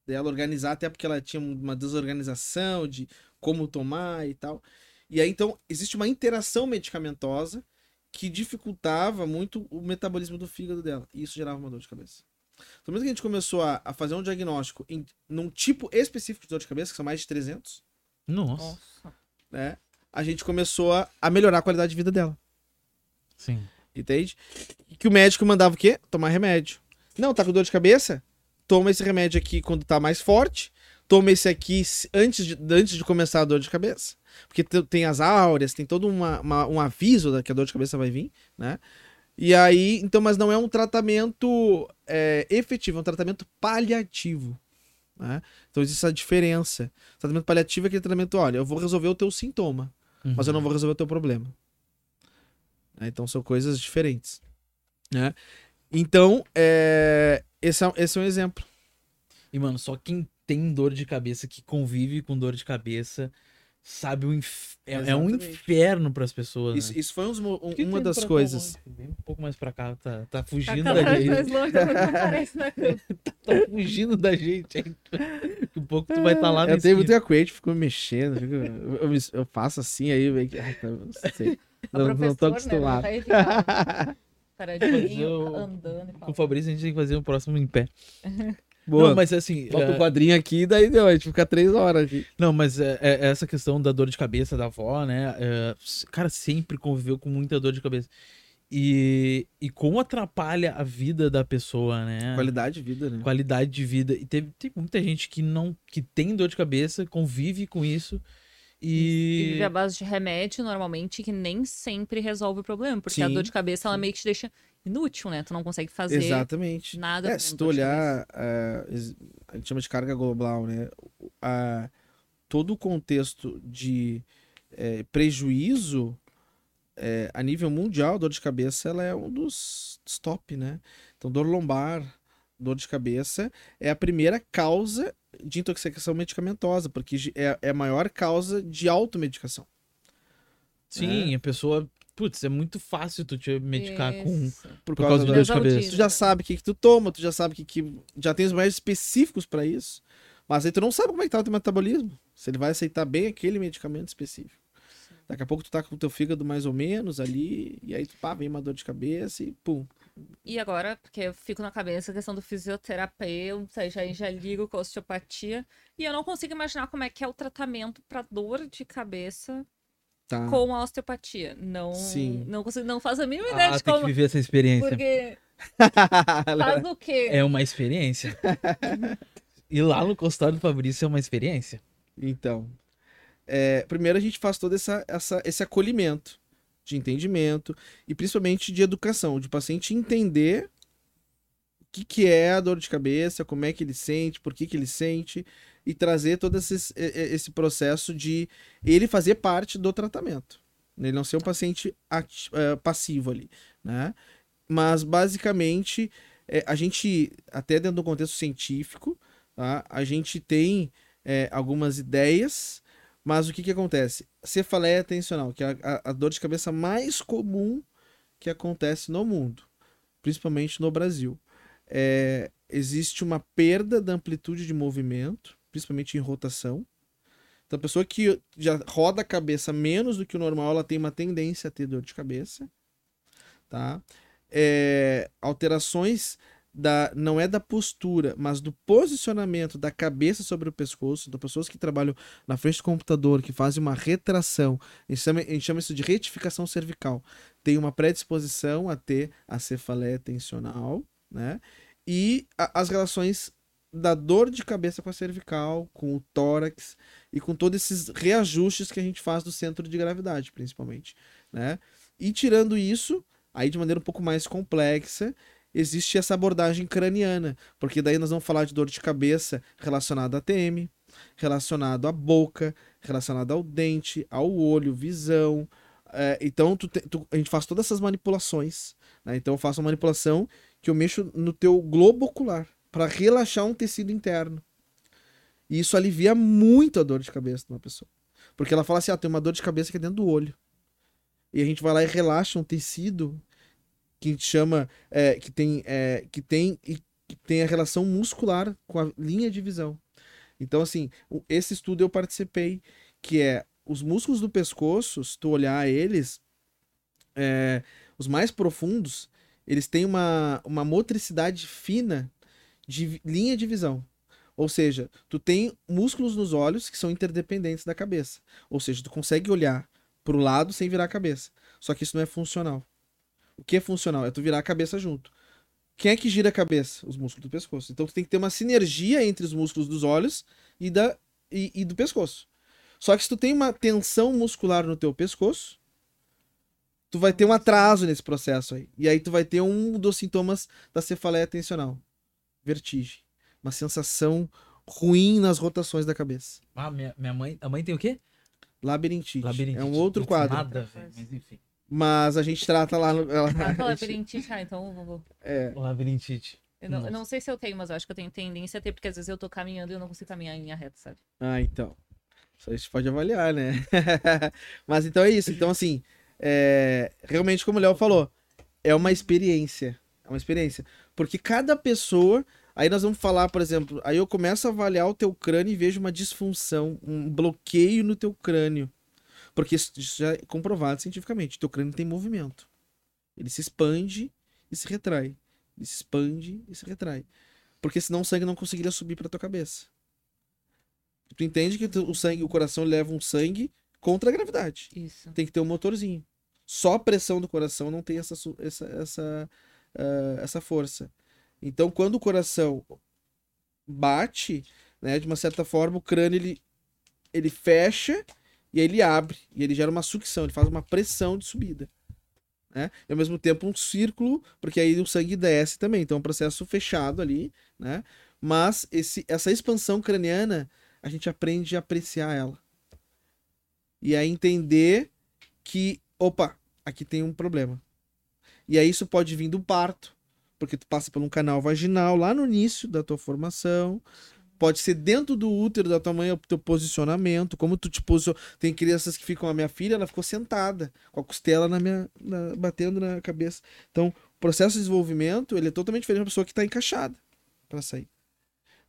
dela, organizar, até porque ela tinha uma desorganização de como tomar e tal. E aí então existe uma interação medicamentosa que dificultava muito o metabolismo do fígado dela. E isso gerava uma dor de cabeça. No momento que a gente começou a, a fazer um diagnóstico em, num tipo específico de dor de cabeça, que são mais de 300. Nossa. Né, a gente começou a, a melhorar a qualidade de vida dela. Sim. Entende? E que o médico mandava o quê? Tomar remédio. Não, tá com dor de cabeça? Toma esse remédio aqui quando tá mais forte. Toma esse aqui antes de, antes de começar a dor de cabeça. Porque tem as áureas, tem todo uma, uma, um aviso da que a dor de cabeça vai vir, né? E aí, então, mas não é um tratamento é, efetivo, é um tratamento paliativo. Né? Então existe essa diferença. O tratamento paliativo é aquele tratamento, olha, eu vou resolver o teu sintoma, uhum. mas eu não vou resolver o teu problema. Né? Então são coisas diferentes. Né? Então, é... Esse, é, esse é um exemplo. E, mano, só quem tem dor de cabeça, que convive com dor de cabeça, sabe o inf... é, é, um inferno para as pessoas. Isso, né? isso foi uns, um, uma das coisas. Vem um pouco mais para cá, tá, tá fugindo tá da gente. Longe, tá, tá, fugindo da gente. Daqui um pouco tu vai estar tá lá no Eu tenho muito com ele, ficou mexendo. Fico, eu, eu, eu, faço assim aí, meio que. Ai, não sei. Não, não tô né, acostumado. Né, Paradinho, andando. Com o Fabrício a gente tem que fazer um próximo em pé. Boa. Não, mas assim. Bota o é... quadrinho aqui, daí deu, a gente fica três horas aqui. Não, mas é, é essa questão da dor de cabeça da avó, né? É, cara, sempre conviveu com muita dor de cabeça. E, e como atrapalha a vida da pessoa, né? Qualidade de vida, né? Qualidade de vida. E teve, tem muita gente que não que tem dor de cabeça, convive com isso e... e vive à base de remédio, normalmente, que nem sempre resolve o problema. Porque Sim. a dor de cabeça, ela meio que te deixa inútil, né? Tu não consegue fazer Exatamente. nada. É, se tu olhar, uh, a gente chama de carga global, né? Uh, todo o contexto de uh, prejuízo é, a nível mundial, dor de cabeça, ela é um dos, dos top, né? Então, dor lombar, dor de cabeça, é a primeira causa de intoxicação medicamentosa, porque é, é a maior causa de automedicação. Sim, é. a pessoa. Putz, é muito fácil tu te medicar Isso. com por, por causa, causa dor de cabeça. Tu já sabe o que, que tu toma, tu já sabe que, que já tem os mais específicos para isso. Mas aí tu não sabe como é que tá o teu metabolismo. Se ele vai aceitar bem aquele medicamento específico. Daqui a pouco tu tá com o teu fígado mais ou menos ali, e aí tu pá, vem uma dor de cabeça e pum, e agora, porque eu fico na cabeça a questão do fisioterapeuta, já, já ligo com a osteopatia, e eu não consigo imaginar como é que é o tratamento para dor de cabeça tá. com a osteopatia. Não, Sim. não consigo, não faço a mínima ideia ah, de como. que viver essa experiência. Porque faz o quê? É uma experiência. e lá no consultório do Fabrício é uma experiência. Então, é, primeiro a gente faz todo essa, essa, esse acolhimento de entendimento e principalmente de educação, de paciente entender o que, que é a dor de cabeça, como é que ele sente, por que, que ele sente e trazer todo esse, esse processo de ele fazer parte do tratamento. Ele não ser um paciente uh, passivo ali, né? Mas basicamente é, a gente, até dentro do contexto científico, tá? a gente tem é, algumas ideias mas o que, que acontece? Cefaleia atencional, que é a, a, dor de cabeça mais comum que acontece no mundo, principalmente no Brasil. É, existe uma perda da amplitude de movimento, principalmente em rotação. Então, a pessoa que já roda a cabeça menos do que o normal, ela tem uma tendência a ter dor de cabeça. Tá? É, alterações da, não é da postura, mas do posicionamento da cabeça sobre o pescoço. Então, pessoas que trabalham na frente do computador, que fazem uma retração, a gente chama, a gente chama isso de retificação cervical, tem uma predisposição a ter a cefaleia tensional, né? E a, as relações da dor de cabeça com a cervical, com o tórax e com todos esses reajustes que a gente faz do centro de gravidade, principalmente, né? E tirando isso, aí de maneira um pouco mais complexa, existe essa abordagem craniana, porque daí nós vamos falar de dor de cabeça relacionada à TM, relacionado à boca, relacionado ao dente, ao olho, visão. É, então tu, tu, a gente faz todas essas manipulações. Né? Então eu faço uma manipulação que eu mexo no teu globo ocular para relaxar um tecido interno. E isso alivia muito a dor de cabeça de uma pessoa. Porque ela fala assim: ah, tem uma dor de cabeça aqui dentro do olho. e a gente vai lá e relaxa um tecido que chama é, que tem é, que tem e que tem a relação muscular com a linha de visão. Então assim, esse estudo eu participei que é os músculos do pescoço, se tu olhar eles, é, os mais profundos, eles têm uma, uma motricidade fina de linha de visão. Ou seja, tu tem músculos nos olhos que são interdependentes da cabeça. Ou seja, tu consegue olhar para o lado sem virar a cabeça. Só que isso não é funcional. O que é funcional? É tu virar a cabeça junto. Quem é que gira a cabeça? Os músculos do pescoço. Então tu tem que ter uma sinergia entre os músculos dos olhos e, da, e, e do pescoço. Só que se tu tem uma tensão muscular no teu pescoço, tu vai ter um atraso nesse processo aí. E aí tu vai ter um dos sintomas da cefaleia tensional. Vertigem. Uma sensação ruim nas rotações da cabeça. Ah, minha, minha mãe. A mãe tem o quê? Labirintite. labirintite. É um outro quadro. Nada, mas enfim. Mas a gente trata lá no. Ela... Ah, labirintite, ah, então vou. É. Labirintite. Eu não, eu não, sei se eu tenho, mas eu acho que eu tenho tendência a ter, porque às vezes eu tô caminhando e eu não consigo caminhar em linha reta, sabe? Ah, então. Só isso pode avaliar, né? mas então é isso. Então, assim, é... realmente, como o Léo falou, é uma experiência. É uma experiência. Porque cada pessoa. Aí nós vamos falar, por exemplo, aí eu começo a avaliar o teu crânio e vejo uma disfunção, um bloqueio no teu crânio. Porque isso já é comprovado cientificamente. Teu crânio tem movimento. Ele se expande e se retrai. Ele se expande e se retrai. Porque senão o sangue não conseguiria subir para tua cabeça. Tu entende que o sangue, o coração leva um sangue contra a gravidade. Isso. Tem que ter um motorzinho. Só a pressão do coração não tem essa, essa, essa, uh, essa força. Então, quando o coração bate, né, de uma certa forma, o crânio ele, ele fecha e aí ele abre, e ele gera uma sucção, ele faz uma pressão de subida. Né? E ao mesmo tempo um círculo, porque aí o sangue desce também, então é um processo fechado ali, né? Mas esse, essa expansão craniana, a gente aprende a apreciar ela. E a entender que, opa, aqui tem um problema. E aí isso pode vir do parto, porque tu passa por um canal vaginal lá no início da tua formação, Pode ser dentro do útero da tua mãe o teu posicionamento, como tu te posicionou. Tem crianças que ficam, a minha filha, ela ficou sentada, com a costela na minha, na, batendo na cabeça. Então, o processo de desenvolvimento, ele é totalmente diferente da pessoa que está encaixada para sair.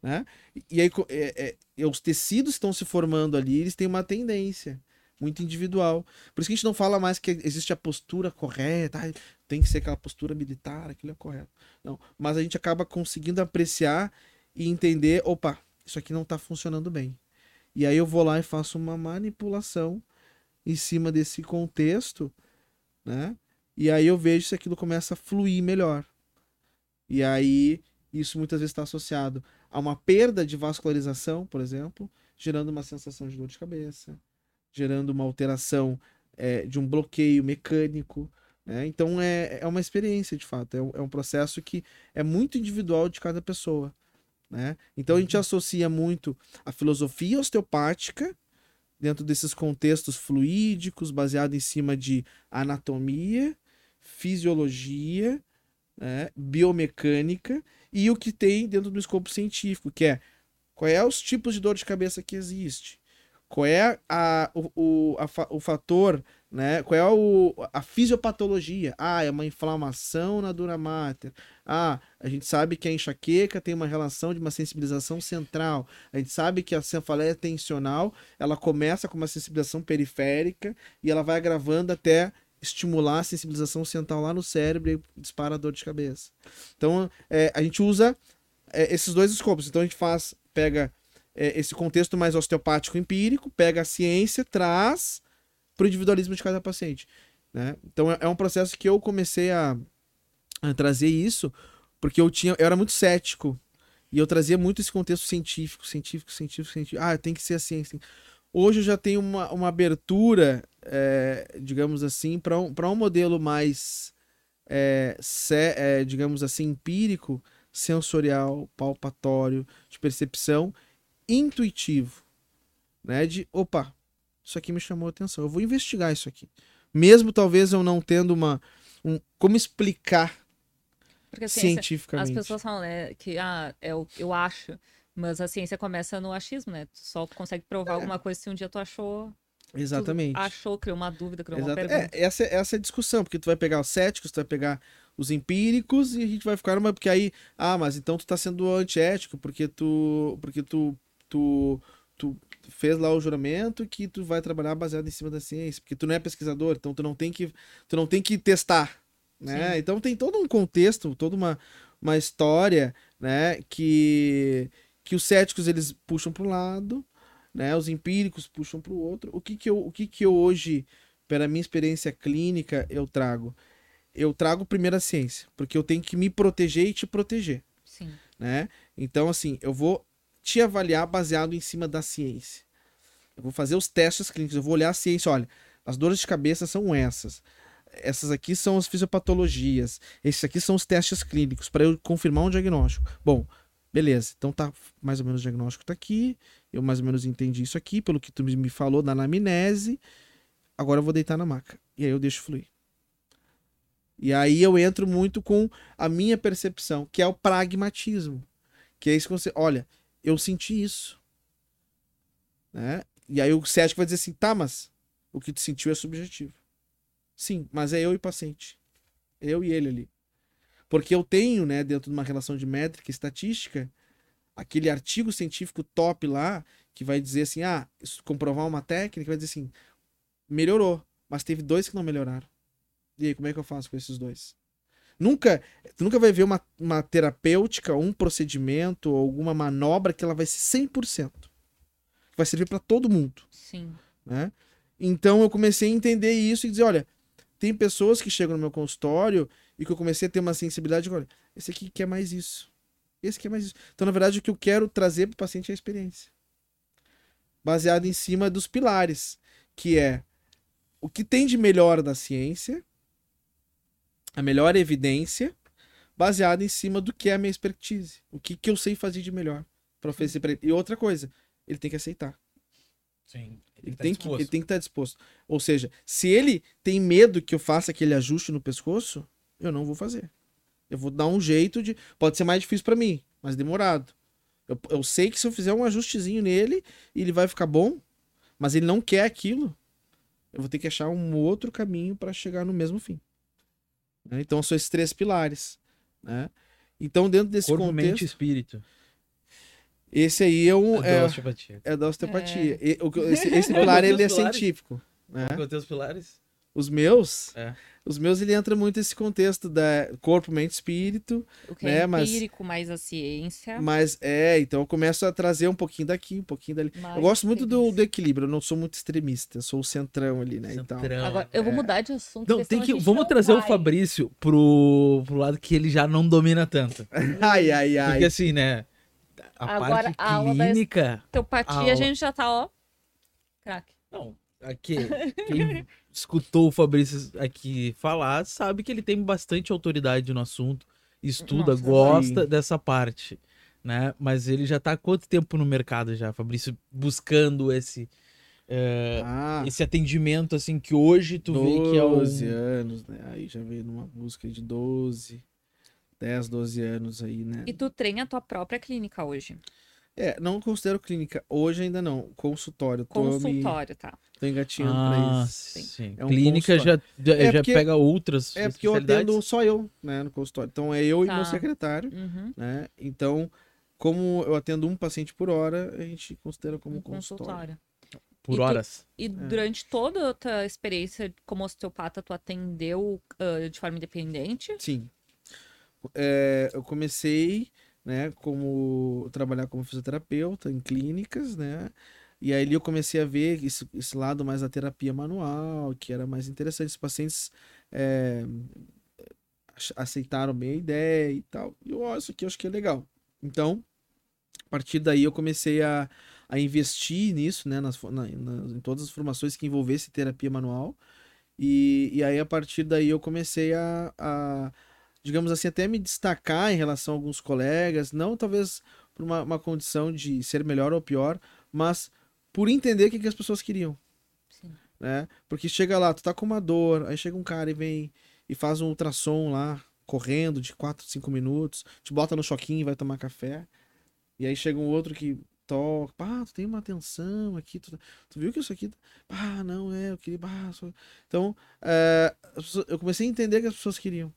Né? E aí, é, é, os tecidos estão se formando ali, eles têm uma tendência muito individual. Por isso que a gente não fala mais que existe a postura correta, tem que ser aquela postura militar, aquilo é correto. Não, mas a gente acaba conseguindo apreciar e entender, opa, isso aqui não está funcionando bem. E aí eu vou lá e faço uma manipulação em cima desse contexto, né? E aí eu vejo se aquilo começa a fluir melhor. E aí isso muitas vezes está associado a uma perda de vascularização, por exemplo, gerando uma sensação de dor de cabeça, gerando uma alteração é, de um bloqueio mecânico. Né? Então é, é uma experiência de fato, é um, é um processo que é muito individual de cada pessoa. Né? Então a gente uhum. associa muito a filosofia osteopática dentro desses contextos fluídicos, baseado em cima de anatomia, fisiologia, né? biomecânica e o que tem dentro do escopo científico, que é qual é os tipos de dor de cabeça que existe, qual é a, o, o, a, o fator né? Qual é o, a fisiopatologia? Ah, é uma inflamação na dura máter. Ah, a gente sabe que a enxaqueca tem uma relação de uma sensibilização central. A gente sabe que a cefaleia tensional, ela começa com uma sensibilização periférica e ela vai agravando até estimular a sensibilização central lá no cérebro e dispara a dor de cabeça. Então, é, a gente usa é, esses dois escopos. Então, a gente faz, pega é, esse contexto mais osteopático empírico, pega a ciência, traz para o individualismo de cada paciente. Né? Então é, é um processo que eu comecei a, a, trazer isso porque eu tinha, eu era muito cético e eu trazia muito esse contexto científico, científico, científico, científico. Ah, tem que ser assim. assim. Hoje eu já tenho uma, uma abertura, é, digamos assim, para um, um modelo mais, é, é, digamos assim, empírico, sensorial, palpatório, de percepção, intuitivo. Né? De, opa, isso aqui me chamou a atenção. Eu vou investigar isso aqui. Mesmo talvez eu não tendo uma. Um, como explicar Porque cientificamente. As pessoas falam né, que ah, eu, é eu acho, mas a ciência começa no achismo, né? Tu só consegue provar é. alguma coisa se um dia tu achou. Exatamente. Tu achou, criou uma dúvida, criou Exato. uma pergunta. É, essa, essa é a discussão, porque tu vai pegar os céticos, tu vai pegar os empíricos e a gente vai ficar numa. Porque aí, ah, mas então tu tá sendo antiético, porque tu. Porque tu. tu, tu fez lá o juramento que tu vai trabalhar baseado em cima da ciência, porque tu não é pesquisador, então tu não tem que, tu não tem que testar, né? Sim. Então tem todo um contexto, toda uma, uma história, né, que que os céticos eles puxam para um lado, né, os empíricos puxam para o outro. O que que eu, o que que eu hoje, pela minha experiência clínica, eu trago? Eu trago primeiro a ciência, porque eu tenho que me proteger e te proteger. Sim. Né? Então assim, eu vou te avaliar baseado em cima da ciência. Eu vou fazer os testes clínicos, eu vou olhar a ciência, olha, as dores de cabeça são essas. Essas aqui são as fisiopatologias. Esses aqui são os testes clínicos para eu confirmar um diagnóstico. Bom, beleza. Então tá mais ou menos o diagnóstico tá aqui. Eu mais ou menos entendi isso aqui pelo que tu me falou da anamnese. Agora eu vou deitar na maca. E aí eu deixo fluir. E aí eu entro muito com a minha percepção, que é o pragmatismo. Que é isso que você, olha, eu senti isso. Né? E aí o cético vai dizer assim, tá, mas o que tu sentiu é subjetivo. Sim, mas é eu e o paciente. Eu e ele ali. Porque eu tenho, né, dentro de uma relação de métrica e estatística, aquele artigo científico top lá, que vai dizer assim, ah, comprovar uma técnica, vai dizer assim, melhorou, mas teve dois que não melhoraram. E aí, como é que eu faço com esses dois? Nunca, tu nunca vai ver uma, uma terapêutica, um procedimento, alguma manobra que ela vai ser 100%. Vai servir para todo mundo. Sim. Né? Então eu comecei a entender isso e dizer, olha, tem pessoas que chegam no meu consultório e que eu comecei a ter uma sensibilidade, olha, esse aqui quer mais isso. Esse quer mais isso. Então, na verdade, o que eu quero trazer para o paciente é a experiência. Baseado em cima dos pilares, que é o que tem de melhor da ciência, a melhor evidência baseada em cima do que é a minha expertise. O que, que eu sei fazer de melhor para oferecer para ele. E outra coisa, ele tem que aceitar. Sim. Ele, tá tem que, ele tem que estar tá disposto. Ou seja, se ele tem medo que eu faça aquele ajuste no pescoço, eu não vou fazer. Eu vou dar um jeito de. Pode ser mais difícil para mim, mas demorado. Eu, eu sei que se eu fizer um ajustezinho nele, ele vai ficar bom, mas ele não quer aquilo. Eu vou ter que achar um outro caminho para chegar no mesmo fim. Né? Então são esses três pilares. Né? Então, dentro desse Corpo, contexto. Mente espírito. Esse aí é um. É, é da osteopatia. É da osteopatia. É. esse, esse pilar ele é científico. Né? Qual é os pilares? Os meus? É. Os meus ele entra muito nesse contexto da corpo, mente, espírito. O que né? é empírico, mas, mais a ciência. Mas é, então eu começo a trazer um pouquinho daqui, um pouquinho dali. Mais eu gosto muito do, do, equilíbrio, eu não sou muito extremista, eu sou o centrão ali, né? Então, centrão. Então, Agora, eu vou é. mudar de assunto. Não, tem que, vamos trazer vai. o Fabrício pro, pro lado que ele já não domina tanto. ai, ai, ai. Porque assim, né? A Agora, parte a clínica. Aula teopatia, a, a gente já tá, ó. Crack. Não, aqui, quem escutou o Fabrício aqui falar, sabe que ele tem bastante autoridade no assunto, estuda, Nossa, gosta sim. dessa parte, né? Mas ele já tá há quanto tempo no mercado já, Fabrício, buscando esse é, ah, esse atendimento assim que hoje tu vê que é o 12 anos, né? Aí já veio numa busca de 12, 10, 12 anos aí, né? E tu treina a tua própria clínica hoje? É, não considero clínica. Hoje ainda não. Consultório. Consultório, me... tá. Tô engatinhando ah, pra isso. Sim. É um clínica já, já, é porque, pega outras. É porque eu atendo só eu, né, no consultório. Então é eu tá. e meu secretário, uhum. né? Então, como eu atendo um paciente por hora, a gente considera como um consultório. consultório. Por e horas. Tu, e é. durante toda a tua experiência como osteopata, tu atendeu uh, de forma independente? Sim. É, eu comecei né, como trabalhar como fisioterapeuta em clínicas, né? E aí eu comecei a ver esse, esse lado mais da terapia manual, que era mais interessante. Os pacientes é, aceitaram bem a ideia e tal. E eu, oh, isso aqui eu acho que é legal. Então, a partir daí eu comecei a, a investir nisso, né, nas, na, nas, em todas as formações que envolvesse terapia manual. E, e aí, a partir daí, eu comecei a, a digamos assim, até me destacar em relação a alguns colegas, não talvez por uma, uma condição de ser melhor ou pior, mas por entender o que, que as pessoas queriam. Sim. Né? Porque chega lá, tu tá com uma dor, aí chega um cara e vem e faz um ultrassom lá, correndo de 4, 5 minutos, te bota no choquinho e vai tomar café. E aí chega um outro que toca. Ah, tu tem uma atenção aqui. Tu, tu viu que isso aqui. Ah, não, é, eu queria. Ah, só... Então, é, eu comecei a entender que as pessoas queriam.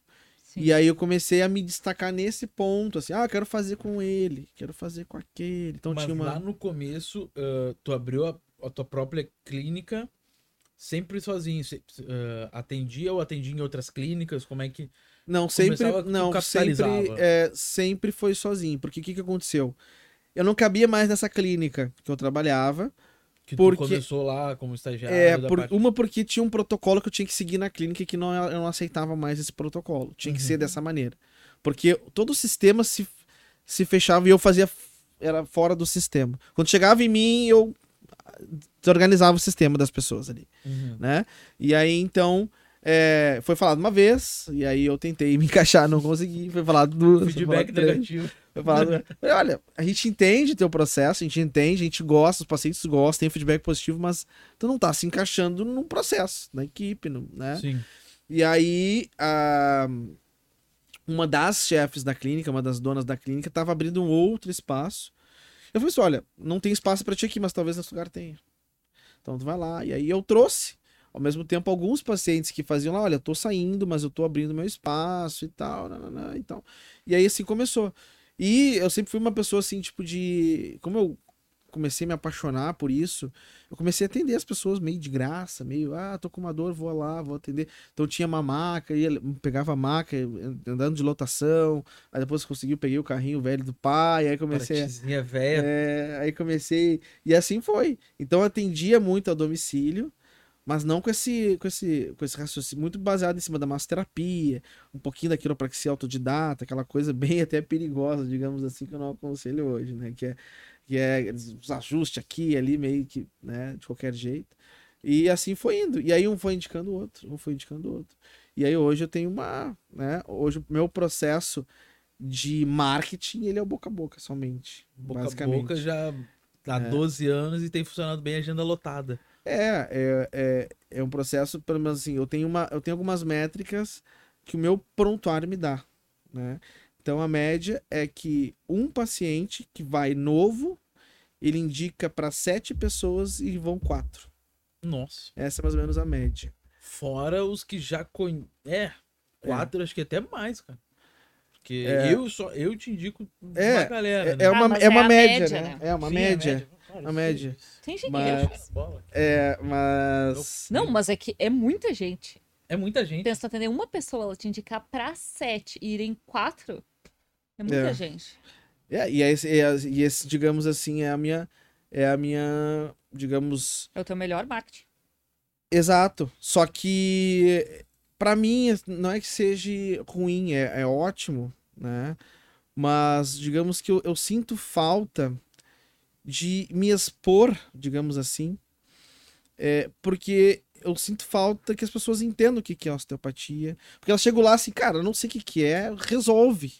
Sim. E aí eu comecei a me destacar nesse ponto, assim, ah, quero fazer com ele, quero fazer com aquele. Então Mas tinha uma... lá no começo, uh, tu abriu a, a, tua própria clínica sempre sozinho. Uh, atendia ou atendia em outras clínicas? Como é que. Não, sempre. Não, sempre, é, sempre foi sozinho. Porque o que, que aconteceu? Eu não cabia mais nessa clínica que eu trabalhava. Que porque... começou lá como estagiário. É, por, parte... uma porque tinha um protocolo que eu tinha que seguir na clínica que não, eu não aceitava mais esse protocolo. Tinha que uhum. ser dessa maneira. Porque todo o sistema se, se fechava e eu fazia. Era fora do sistema. Quando chegava em mim, eu desorganizava o sistema das pessoas ali. Uhum. Né? E aí, então. É, foi falado uma vez, e aí eu tentei me encaixar, não consegui. Foi falado duas. Feedback negativo. Foi falado, olha, a gente entende teu processo, a gente entende, a gente gosta, os pacientes gostam, tem feedback positivo, mas tu não tá se encaixando no processo, na equipe, né? Sim. E aí, a, uma das chefes da clínica, uma das donas da clínica, tava abrindo um outro espaço. Eu falei assim: olha, não tem espaço para ti aqui, mas talvez nesse lugar tenha. Então tu vai lá. E aí eu trouxe ao mesmo tempo, alguns pacientes que faziam lá, olha, eu tô saindo, mas eu tô abrindo meu espaço e tal, nanana, então. E aí assim começou. E eu sempre fui uma pessoa assim, tipo de, como eu comecei a me apaixonar por isso, eu comecei a atender as pessoas meio de graça, meio, ah, tô com uma dor, vou lá, vou atender. Então tinha uma maca, ia, pegava a maca, andando de lotação, aí depois consegui, peguei o carrinho velho do pai, aí comecei a... velha. É, aí comecei, e assim foi. Então atendia muito a domicílio, mas não com esse, com esse, com esse raciocínio, muito baseado em cima da massoterapia, um pouquinho da quiropraxia autodidata, aquela coisa bem até perigosa, digamos assim, que eu não aconselho hoje, né? Que é, que é os ajustes aqui ali, meio que, né, de qualquer jeito. E assim foi indo. E aí um foi indicando o outro, um foi indicando o outro. E aí hoje eu tenho uma, né, hoje o meu processo de marketing, ele é o boca a boca somente, boca basicamente. Boca a boca já há é. 12 anos e tem funcionado bem a agenda lotada. É, é, é, é um processo, pelo menos assim, eu tenho, uma, eu tenho algumas métricas que o meu prontuário me dá, né? Então a média é que um paciente que vai novo, ele indica para sete pessoas e vão quatro. Nossa. Essa é mais ou menos a média. Fora os que já conhecem. É, quatro, é. acho que até mais, cara. Porque é. eu só eu te indico é, uma galera. É, né? é uma, ah, é uma média, média, né? É uma Sim, média. média. A média. Tem engenheiro. Mas, é, mas. Não, mas é que é muita gente. É muita gente. Pensa atender uma pessoa, ela te indicar pra sete e irem quatro. É muita é. gente. É, e, esse, e esse, digamos assim, é a minha. É a minha. Digamos. É o teu melhor marketing. Exato. Só que. para mim, não é que seja ruim, é, é ótimo, né? Mas, digamos que eu, eu sinto falta de me expor, digamos assim, é, porque eu sinto falta que as pessoas entendam o que é osteopatia. Porque elas chegam lá assim, cara, eu não sei o que é, resolve.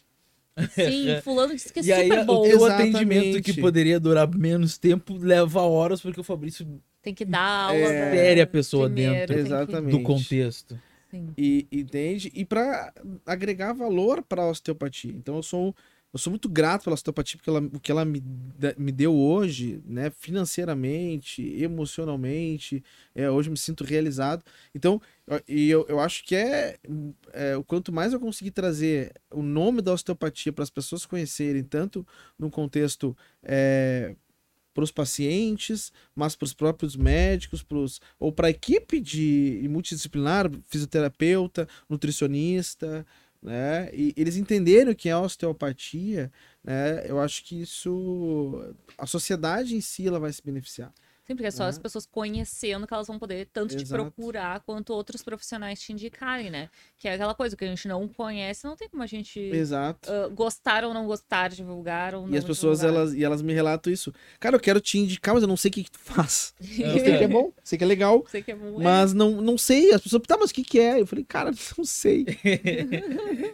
Sim, fulano disse que é e super aí, bom. O atendimento que poderia durar menos tempo leva horas, porque o Fabrício tem que dar aula. É... Fere a pessoa Primeiro, dentro Exatamente. do contexto. Sim. E, entende? E para agregar valor para a osteopatia. Então eu sou eu sou muito grato pela osteopatia, porque ela, o que ela me, me deu hoje, né, financeiramente, emocionalmente, é, hoje eu me sinto realizado. Então, e eu, eu acho que é, é o quanto mais eu conseguir trazer o nome da osteopatia para as pessoas conhecerem, tanto no contexto é, para os pacientes, mas para os próprios médicos, pros, ou para a equipe de multidisciplinar, fisioterapeuta, nutricionista, né? E eles entenderam que é osteopatia, né? Eu acho que isso a sociedade em si ela vai se beneficiar. Sim, porque é só as né? pessoas conhecendo que elas vão poder tanto Exato. te procurar quanto outros profissionais te indicarem, né? Que é aquela coisa que a gente não conhece, não tem como a gente Exato. Uh, gostar ou não gostar, divulgar ou não E as pessoas, elas, e elas me relatam isso. Cara, eu quero te indicar, mas eu não sei o que, que tu faz. Eu sei que é bom, sei que é legal. Sei que é bom, é. mas não, não sei. As pessoas, tá, mas o que, que é? Eu falei, cara, não sei.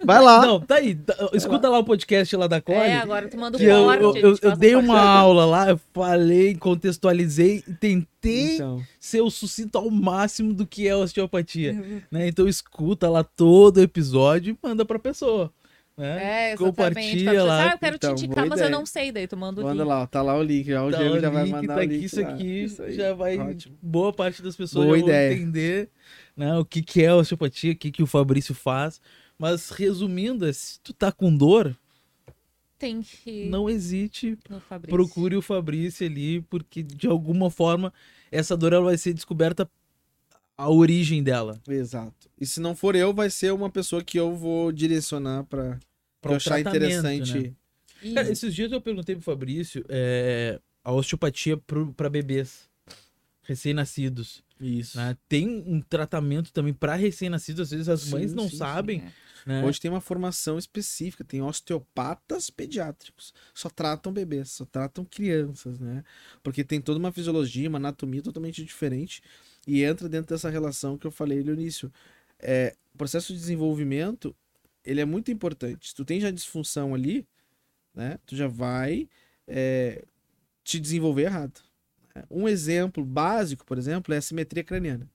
Vai lá. Não, tá aí. Tá, escuta lá. lá. o podcast lá da Cole. É, agora tu manda um corte. Eu, eu, eu, eu dei uma aula lá, eu falei, contextualizei tentei então. ser o sucinto ao máximo do que é osteopatia. Uhum. Né? Então escuta lá todo o episódio e manda pra pessoa. né? É, Compartilha lá. Ah, eu quero então, te indicar, mas eu não sei, daí tu manda o manda link. Manda lá, tá lá o link, já o tá Diego já vai mandar tá o link. Isso aqui isso já vai, Ótimo. boa parte das pessoas boa já ideia. vão entender né, o que, que é a osteopatia, o que, que o Fabrício faz. Mas resumindo, é, se tu tá com dor, tem que. Não hesite. Procure o Fabrício ali, porque de alguma forma essa dor ela vai ser descoberta a origem dela. Exato. E se não for eu, vai ser uma pessoa que eu vou direcionar para achar interessante. Né? Cara, esses dias eu perguntei pro Fabrício é, a osteopatia para bebês recém-nascidos. Isso. Né? Tem um tratamento também para recém-nascidos, às vezes as sim, mães não sim, sabem. Sim, é. Né? Hoje tem uma formação específica, tem osteopatas pediátricos. Só tratam bebês, só tratam crianças, né? Porque tem toda uma fisiologia, uma anatomia totalmente diferente e entra dentro dessa relação que eu falei no início. É, o processo de desenvolvimento, ele é muito importante. Se tu tem já disfunção ali, né? Tu já vai é, te desenvolver errado. Um exemplo básico, por exemplo, é a simetria craniana.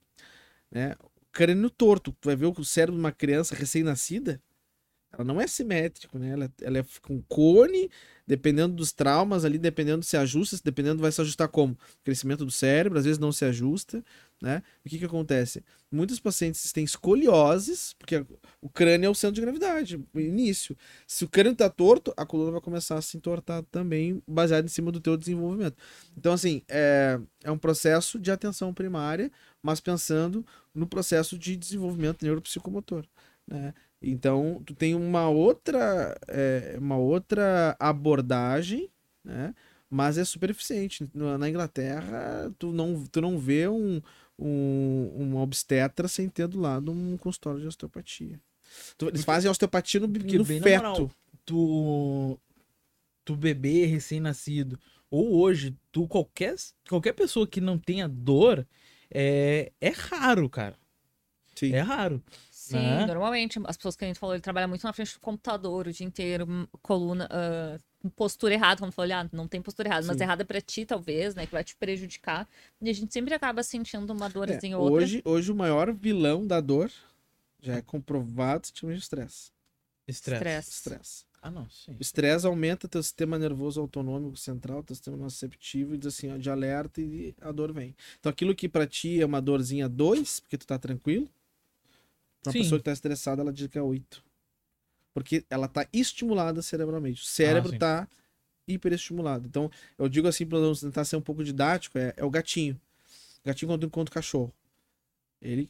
Né? Crânio torto. Tu vai ver o cérebro de uma criança recém-nascida, ela não é simétrico, né? Ela, ela é com cone, dependendo dos traumas ali, dependendo se ajusta, dependendo vai se ajustar como? Crescimento do cérebro, às vezes não se ajusta, né? O que que acontece? Muitos pacientes têm escolioses, porque o crânio é o centro de gravidade, início. Se o crânio tá torto, a coluna vai começar a se entortar também, baseado em cima do teu desenvolvimento. Então, assim, é, é um processo de atenção primária, mas pensando no processo de desenvolvimento neuropsicomotor, né? Então, tu tem uma outra, é, uma outra abordagem, né? Mas é super eficiente. Na Inglaterra, tu não, tu não vê um, um, uma obstetra sem ter do lado um consultório de osteopatia. Tu, eles fazem osteopatia no, no feto. tu, tu bebê recém-nascido, ou hoje, tu qualquer, qualquer pessoa que não tenha dor, é, é raro, cara. Sim. É raro. Sim, né? normalmente as pessoas que a gente falou, ele trabalha muito na frente do computador o dia inteiro, coluna, uh, postura errada, como falou, ah, não tem postura errada, Sim. mas errada para ti, talvez, né, que vai te prejudicar. E a gente sempre acaba sentindo uma dorzinha é, ou outra. Hoje, hoje o maior vilão da dor já é comprovado sistema de estresse. Estresse. Estresse. Ah, não, sim. O estresse aumenta teu sistema nervoso autonômico central, teu sistema nociceptivo, e diz assim, ó, de alerta e a dor vem. Então aquilo que pra ti é uma dorzinha 2, porque tu tá tranquilo, uma Sim. pessoa que está estressada, ela diz que é 8. Porque ela está estimulada cerebralmente. O cérebro está ah, hiperestimulado. Então, eu digo assim, para tentar ser um pouco didático, é, é o gatinho. O gatinho quando encontra o cachorro. Ele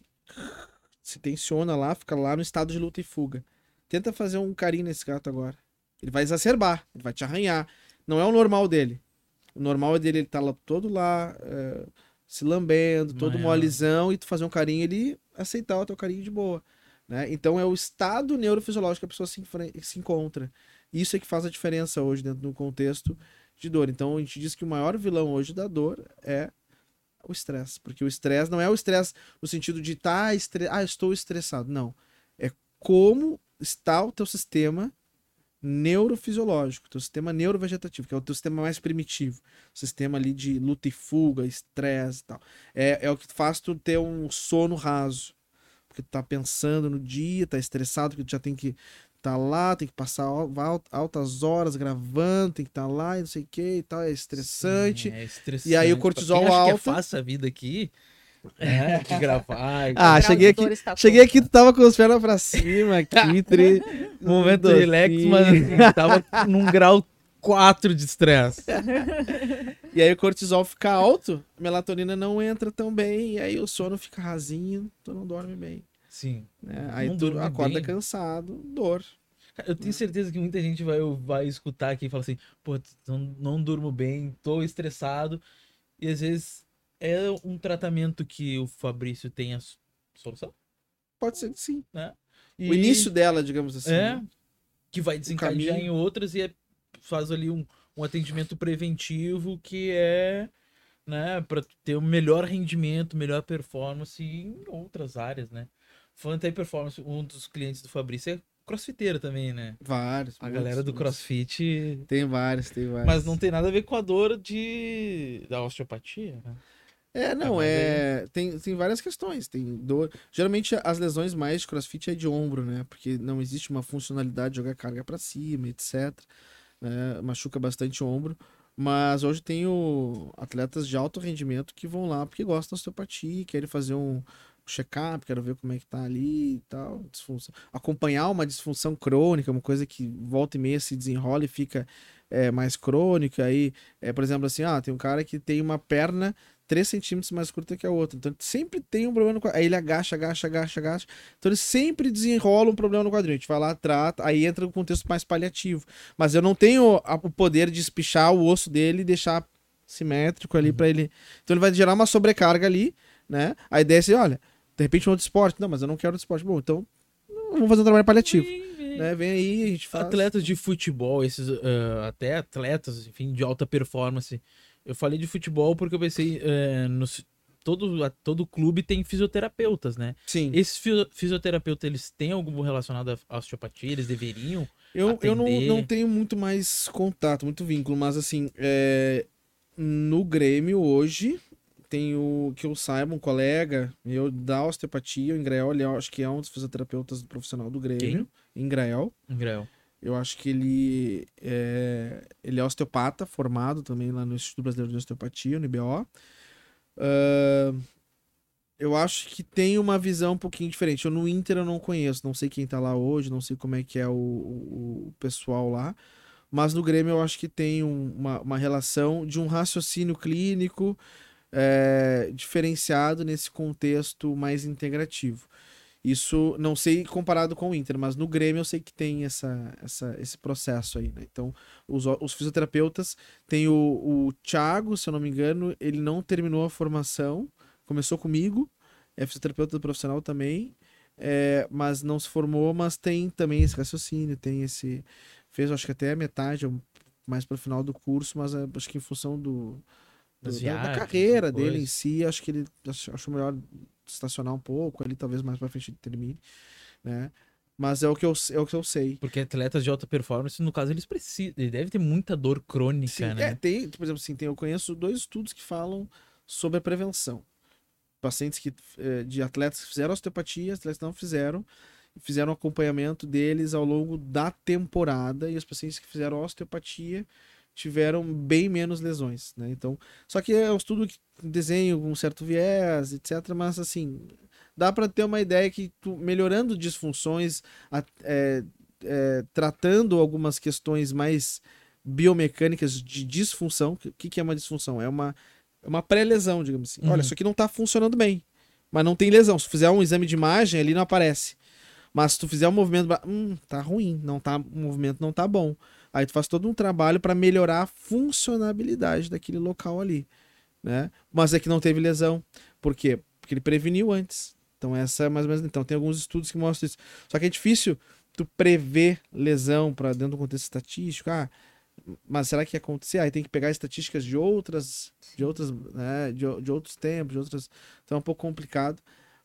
se tensiona lá, fica lá no estado de luta e fuga. Tenta fazer um carinho nesse gato agora. Ele vai exacerbar, ele vai te arranhar. Não é o normal dele. O normal é dele, ele tá lá, todo lá, é, se lambendo, todo Maior. molezão, e tu fazer um carinho, ele aceitar o teu carinho de boa. Né? Então é o estado neurofisiológico que a pessoa se, se encontra. Isso é que faz a diferença hoje dentro do contexto de dor. Então a gente diz que o maior vilão hoje da dor é o estresse. Porque o estresse não é o estresse no sentido de tá estre... ah, estou estressado. Não. É como está o teu sistema neurofisiológico, teu sistema neurovegetativo, que é o teu sistema mais primitivo, sistema ali de luta e fuga, estresse e tal. É, é o que faz tu ter um sono raso, porque tu tá pensando no dia, tá estressado, que tu já tem que tá lá, tem que passar altas horas gravando, tem que estar tá lá e não sei o que e tal, é estressante. Sim, é estressante. E aí o cortisol alto. Que é fácil a vida aqui. É, que gravar. ah, cheguei aqui, cheguei aqui, tu tava com as pernas pra cima, aqui, tre... momento relax, mas tava num grau 4 de estresse. e aí o cortisol fica alto, a melatonina não entra tão bem, e aí o sono fica rasinho, tu não dorme bem. Sim. Né? Aí tu acorda bem. cansado, dor. Eu tenho certeza que muita gente vai, vai escutar aqui e falar assim, pô, não, não durmo bem, tô estressado. E às vezes é um tratamento que o Fabrício tem a solução? Pode ser que sim. Né? E... O início dela, digamos assim. É, né? que vai desencadear em outras e é, faz ali um, um atendimento preventivo que é né, para ter um melhor rendimento, melhor performance em outras áreas, né? Falando em performance, um dos clientes do Fabrício é crossfiteiro também, né? Vários. A muitos, galera do crossfit. Tem vários, tem vários. Mas não tem nada a ver com a dor de... da osteopatia, né? É, não, é. Tem, tem várias questões. Tem dor. Geralmente as lesões mais de crossfit é de ombro, né? Porque não existe uma funcionalidade de jogar carga para cima, etc. Né? Machuca bastante o ombro. Mas hoje tenho atletas de alto rendimento que vão lá porque gostam da osteopatia, querem fazer um check-up, quero ver como é que tá ali e tal. Disfunção. Acompanhar uma disfunção crônica, uma coisa que volta e meia se desenrola e fica é, mais crônica. Aí, é, por exemplo, assim, ah, tem um cara que tem uma perna 3 centímetros mais curta que a outra. Então sempre tem um problema no quadril. Aí ele agacha, agacha, agacha, agacha. Então ele sempre desenrola um problema no quadril. A gente vai lá, trata, aí entra no contexto mais paliativo. Mas eu não tenho o poder de espichar o osso dele e deixar simétrico ali uhum. para ele. Então ele vai gerar uma sobrecarga ali, né? A ideia é assim, olha, de repente um outro esporte. Não, mas eu não quero outro esporte. Bom, então vamos fazer um trabalho paliativo. Né? Vem aí, a gente faz. Atletas de futebol, esses uh, até atletas, enfim, de alta performance eu falei de futebol porque eu pensei é, no, todo, todo clube tem fisioterapeutas, né? Sim. Esses fisioterapeutas, eles têm algum relacionado à osteopatia? Eles deveriam? Eu, eu não, não tenho muito mais contato, muito vínculo, mas assim, é, no Grêmio hoje, tenho que eu saiba um colega meu da osteopatia, o Ingrael, ele é, acho que é um dos fisioterapeutas profissional do Grêmio. Quem? Ingrael. Ingrael. Eu acho que ele é, ele é osteopata, formado também lá no Instituto Brasileiro de Osteopatia, no IBO. Uh, eu acho que tem uma visão um pouquinho diferente. Eu no Inter eu não conheço, não sei quem tá lá hoje, não sei como é que é o, o, o pessoal lá. Mas no Grêmio eu acho que tem um, uma, uma relação de um raciocínio clínico é, diferenciado nesse contexto mais integrativo. Isso não sei comparado com o Inter, mas no Grêmio eu sei que tem essa, essa, esse processo aí, né? Então, os, os fisioterapeutas tem o, o Thiago, se eu não me engano, ele não terminou a formação, começou comigo, é fisioterapeuta profissional também, é, mas não se formou, mas tem também esse raciocínio, tem esse. Fez acho que até a metade, mais para o final do curso, mas é, acho que em função do, do da, da, carreira dele em si, acho que ele acho melhor estacionar um pouco ali, talvez mais pra frente termine, né? Mas é o que eu, é o que eu sei. Porque atletas de alta performance, no caso, eles precisam. Ele deve ter muita dor crônica, Sim, né? É, tem, por exemplo, assim, tem, eu conheço dois estudos que falam sobre a prevenção. Pacientes que, eh, de atletas que fizeram osteopatia, atletas que não fizeram, fizeram acompanhamento deles ao longo da temporada, e os pacientes que fizeram osteopatia tiveram bem menos lesões, né? Então, só que é um estudo que desenho com um certo viés, etc. Mas assim, dá para ter uma ideia que tu, melhorando disfunções, é, é, tratando algumas questões mais biomecânicas de disfunção. O que, que é uma disfunção? É uma, é uma pré-lesão, digamos assim. Uhum. Olha, isso aqui não está funcionando bem, mas não tem lesão. Se fizer um exame de imagem, ali não aparece. Mas se tu fizer um movimento, hum, tá ruim, não tá, o movimento não tá bom. Aí tu faz todo um trabalho para melhorar a funcionabilidade daquele local ali, né? Mas é que não teve lesão. Por quê? Porque ele preveniu antes. Então essa é mais ou menos, então tem alguns estudos que mostram isso. Só que é difícil tu prever lesão para dentro do contexto estatístico. Ah, mas será que ia acontecer? Aí tem que pegar estatísticas de outras, de outras, né, de, de outros tempos, de outras. Então é um pouco complicado.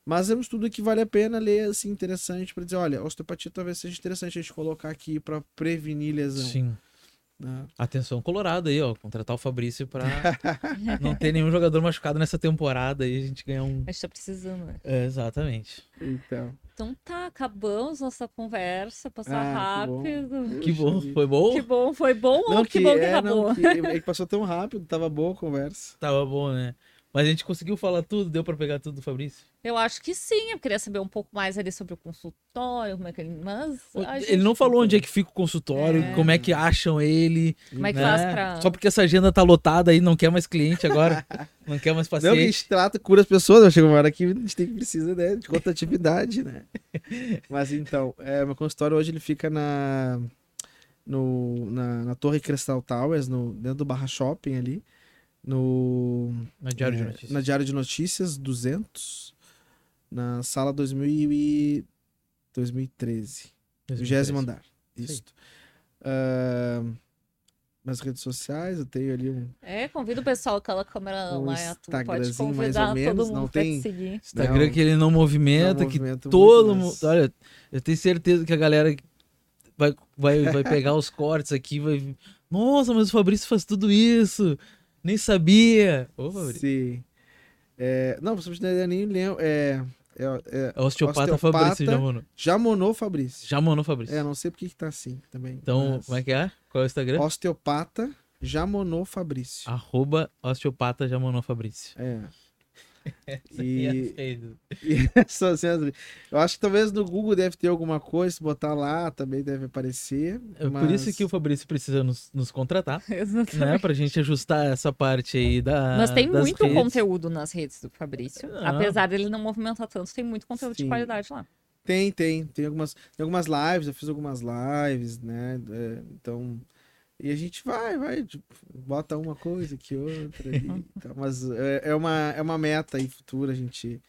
Mas é um estudo que vale a pena ler, assim, interessante, para dizer, olha, osteopatia talvez seja interessante a gente colocar aqui para prevenir lesão. Sim. Né? Atenção Colorado aí, ó. Contratar o Fabrício para não ter nenhum jogador machucado nessa temporada e a gente ganhar um. A gente tá precisando, né? É, exatamente. Então. Então tá, acabamos nossa conversa, passou ah, rápido. Que bom. que bom, foi bom? Que bom, foi bom não, ou que, que bom que é, acabou? Não, que, é que passou tão rápido, tava boa a conversa. Tava bom, né? Mas a gente conseguiu falar tudo, deu para pegar tudo do Fabrício? Eu acho que sim, eu queria saber um pouco mais ali sobre o consultório, como é que ele. Mas. Ele não falou onde é que fica o consultório, é. como é que acham ele. Como é que né? faz pra. Só porque essa agenda tá lotada aí, não quer mais cliente agora. não quer mais paciente. Não, a gente trata, cura as pessoas, chega uma hora que a gente tem que precisa né, de contatividade, né? Mas então, é, meu consultório hoje ele fica na. No, na, na Torre Cristal Towers, no, dentro do Barra Shopping ali no na Diário é, de Notícias. Na Diário de Notícias 200, na sala 2000 e 2013, 20 andar. Isso. Uh, nas redes sociais, eu tenho ali um. É, convido o pessoal, aquela câmera um lá, tu pode convidar todo mundo não tem seguir. Instagram não, que ele não movimenta, não que todo mundo. Olha, eu tenho certeza que a galera vai, vai, vai pegar os cortes aqui, vai. Nossa, mas o Fabrício faz tudo isso. Nem sabia. Ô, Sim. É, não, você nem lembro. É, é, é, é osteopata, osteopata Fabrício Jamono. Jamono Fabrício. Jamono Fabrício. É, não sei porque que tá assim também. Então, mas... como é que é? Qual é o Instagram? Osteopata Jamono Fabrício. Arroba osteopata Jamono Fabrício. É. e, e eu acho que talvez no Google deve ter alguma coisa, se botar lá também deve aparecer. É mas... por isso que o Fabrício precisa nos, nos contratar, Exatamente. né? Pra gente ajustar essa parte aí da. Mas tem muito redes. conteúdo nas redes do Fabrício. Ah. Apesar dele não movimentar tanto, tem muito conteúdo Sim. de qualidade lá. Tem, tem. Tem algumas, tem algumas lives, eu fiz algumas lives, né? É, então. E a gente vai, vai, tipo, bota uma coisa que outra. Ali, tá. Mas é, é, uma, é uma meta aí futura a gente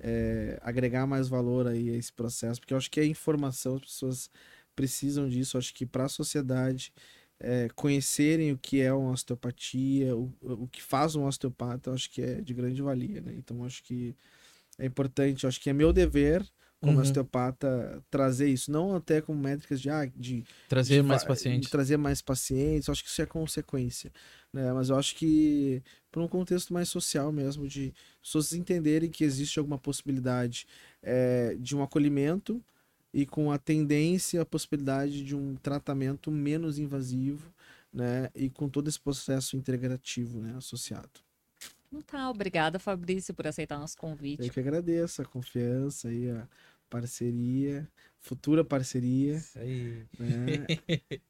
é, agregar mais valor aí a esse processo, porque eu acho que é informação, as pessoas precisam disso. Eu acho que para a sociedade é, conhecerem o que é uma osteopatia, o, o que faz um osteopata, eu acho que é de grande valia, né? Então, eu acho que é importante, eu acho que é meu dever como uhum. osteopata trazer isso, não até como métricas de, ah, de trazer de, mais pacientes, trazer mais pacientes, eu acho que isso é consequência, né? Mas eu acho que para um contexto mais social mesmo, de pessoas entenderem que existe alguma possibilidade é, de um acolhimento e com a tendência, a possibilidade de um tratamento menos invasivo, né? E com todo esse processo integrativo, né? Associado. Tá, obrigada Fabrício por aceitar nosso convite. Eu que agradeço a confiança e a parceria, futura parceria. Isso aí. Né?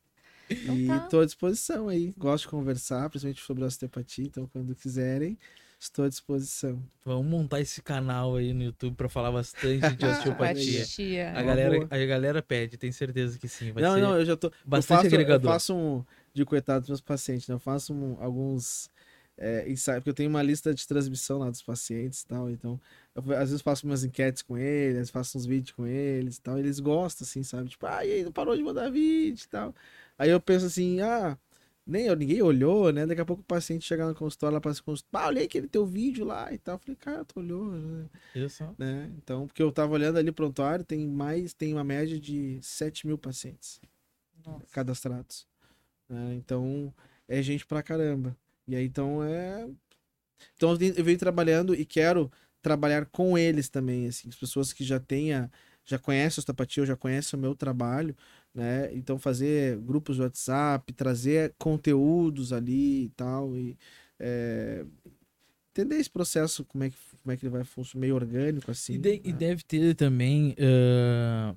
então e tá. à disposição aí. Gosto de conversar, principalmente sobre osteopatia, então quando quiserem, estou à disposição. Vamos montar esse canal aí no YouTube para falar bastante de osteopatia. a, galera, a galera pede, tem certeza que sim. não, não, eu já tô. Bastante eu faço, agregador. Eu faço um. De coitado dos meus pacientes, né? Eu faço um, alguns é, ensaio, porque eu tenho uma lista de transmissão lá dos pacientes e tal, então eu, às vezes faço umas enquetes com eles, faço uns vídeos com eles e tal, eles gostam, assim, sabe? Tipo, ah, e aí, não parou de mandar vídeo e tal. Aí eu penso assim, ah, nem ninguém olhou, né? Daqui a pouco o paciente chega no consultório lá para se consultar, ah, olhei aquele teu vídeo lá e tal. Eu falei, cara, tu olhou, né? Isso. Né? Então, porque eu tava olhando ali prontuário, tem mais, tem uma média de 7 mil pacientes Nossa. cadastrados. Né? Então, é gente pra caramba. E aí, então, é. Então, eu venho trabalhando e quero trabalhar com eles também, assim, as pessoas que já tenha, já conhecem a osteopatia, ou já conhecem o meu trabalho, né? Então, fazer grupos de WhatsApp, trazer conteúdos ali e tal, e é, entender esse processo, como é que, como é que ele vai funcionar, meio orgânico, assim. E, de, né? e deve ter também. Uh,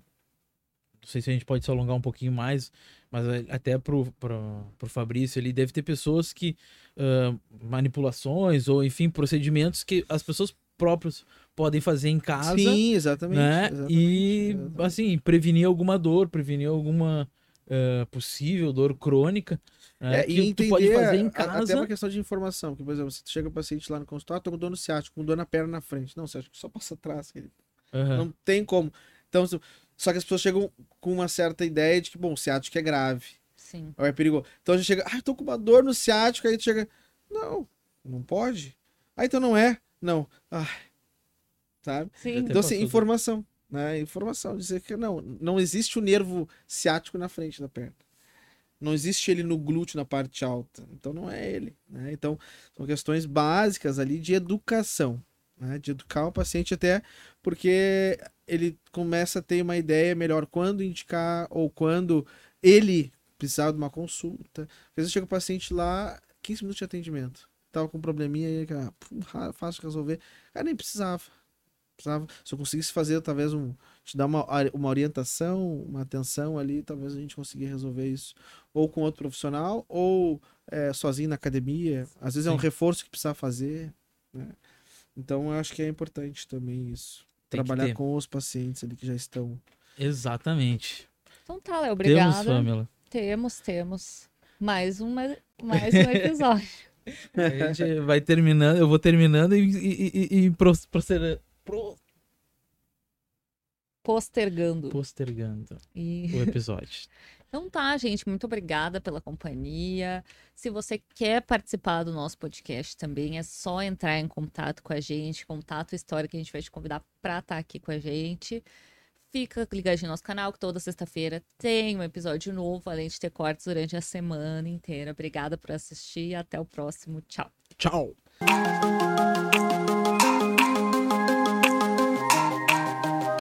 não sei se a gente pode se alongar um pouquinho mais, mas até pro, pro, pro Fabrício ali, deve ter pessoas que uh, manipulações ou, enfim, procedimentos que as pessoas próprias podem fazer em casa. Sim, exatamente. Né? exatamente e, exatamente. assim, prevenir alguma dor, prevenir alguma uh, possível dor crônica. Né? É, e entender pode fazer em casa. até uma questão de informação, que, por exemplo, se tu chega o paciente lá no consultório, ah, tô com dor no ciático, com dor na perna na frente. Não, você acha que só passa atrás. Uhum. Não tem como. Então, só que as pessoas chegam com uma certa ideia de que, bom, o ciático é grave. Sim. Ou é perigoso. Então a gente chega, ah, tô com uma dor no ciático, aí tu chega, não, não pode. Ah, então não é? Não. Ah, sabe? Sim. Então, assim, informação. Né? Informação. Dizer que não, não existe o nervo ciático na frente da perna. Não existe ele no glúteo na parte alta. Então não é ele. Né? Então, são questões básicas ali de educação. Né? De educar o paciente até porque ele começa a ter uma ideia melhor quando indicar ou quando ele precisava de uma consulta. Às vezes chega o paciente lá, 15 minutos de atendimento. Tava com um probleminha aí, cara, fácil de resolver. Cara, nem precisava. precisava. Se eu conseguisse fazer, talvez, um, te dar uma, uma orientação, uma atenção ali, talvez a gente conseguisse resolver isso. Ou com outro profissional, ou é, sozinho na academia. Às vezes Sim. é um reforço que precisa fazer. Né? Então, eu acho que é importante também isso. Tem trabalhar com os pacientes ali que já estão. Exatamente. Então tá, Léo, obrigada. Temos, Pamela. Temos, temos. Mais, uma, mais um episódio. a gente vai terminando, eu vou terminando e, e, e, e pro, pro... postergando. Postergando e... o episódio. Então tá, gente, muito obrigada pela companhia. Se você quer participar do nosso podcast também, é só entrar em contato com a gente, contato história que a gente vai te convidar para estar tá aqui com a gente. Fica ligadinho no nosso canal, que toda sexta-feira tem um episódio novo, além de ter cortes durante a semana inteira. Obrigada por assistir e até o próximo. Tchau. Tchau.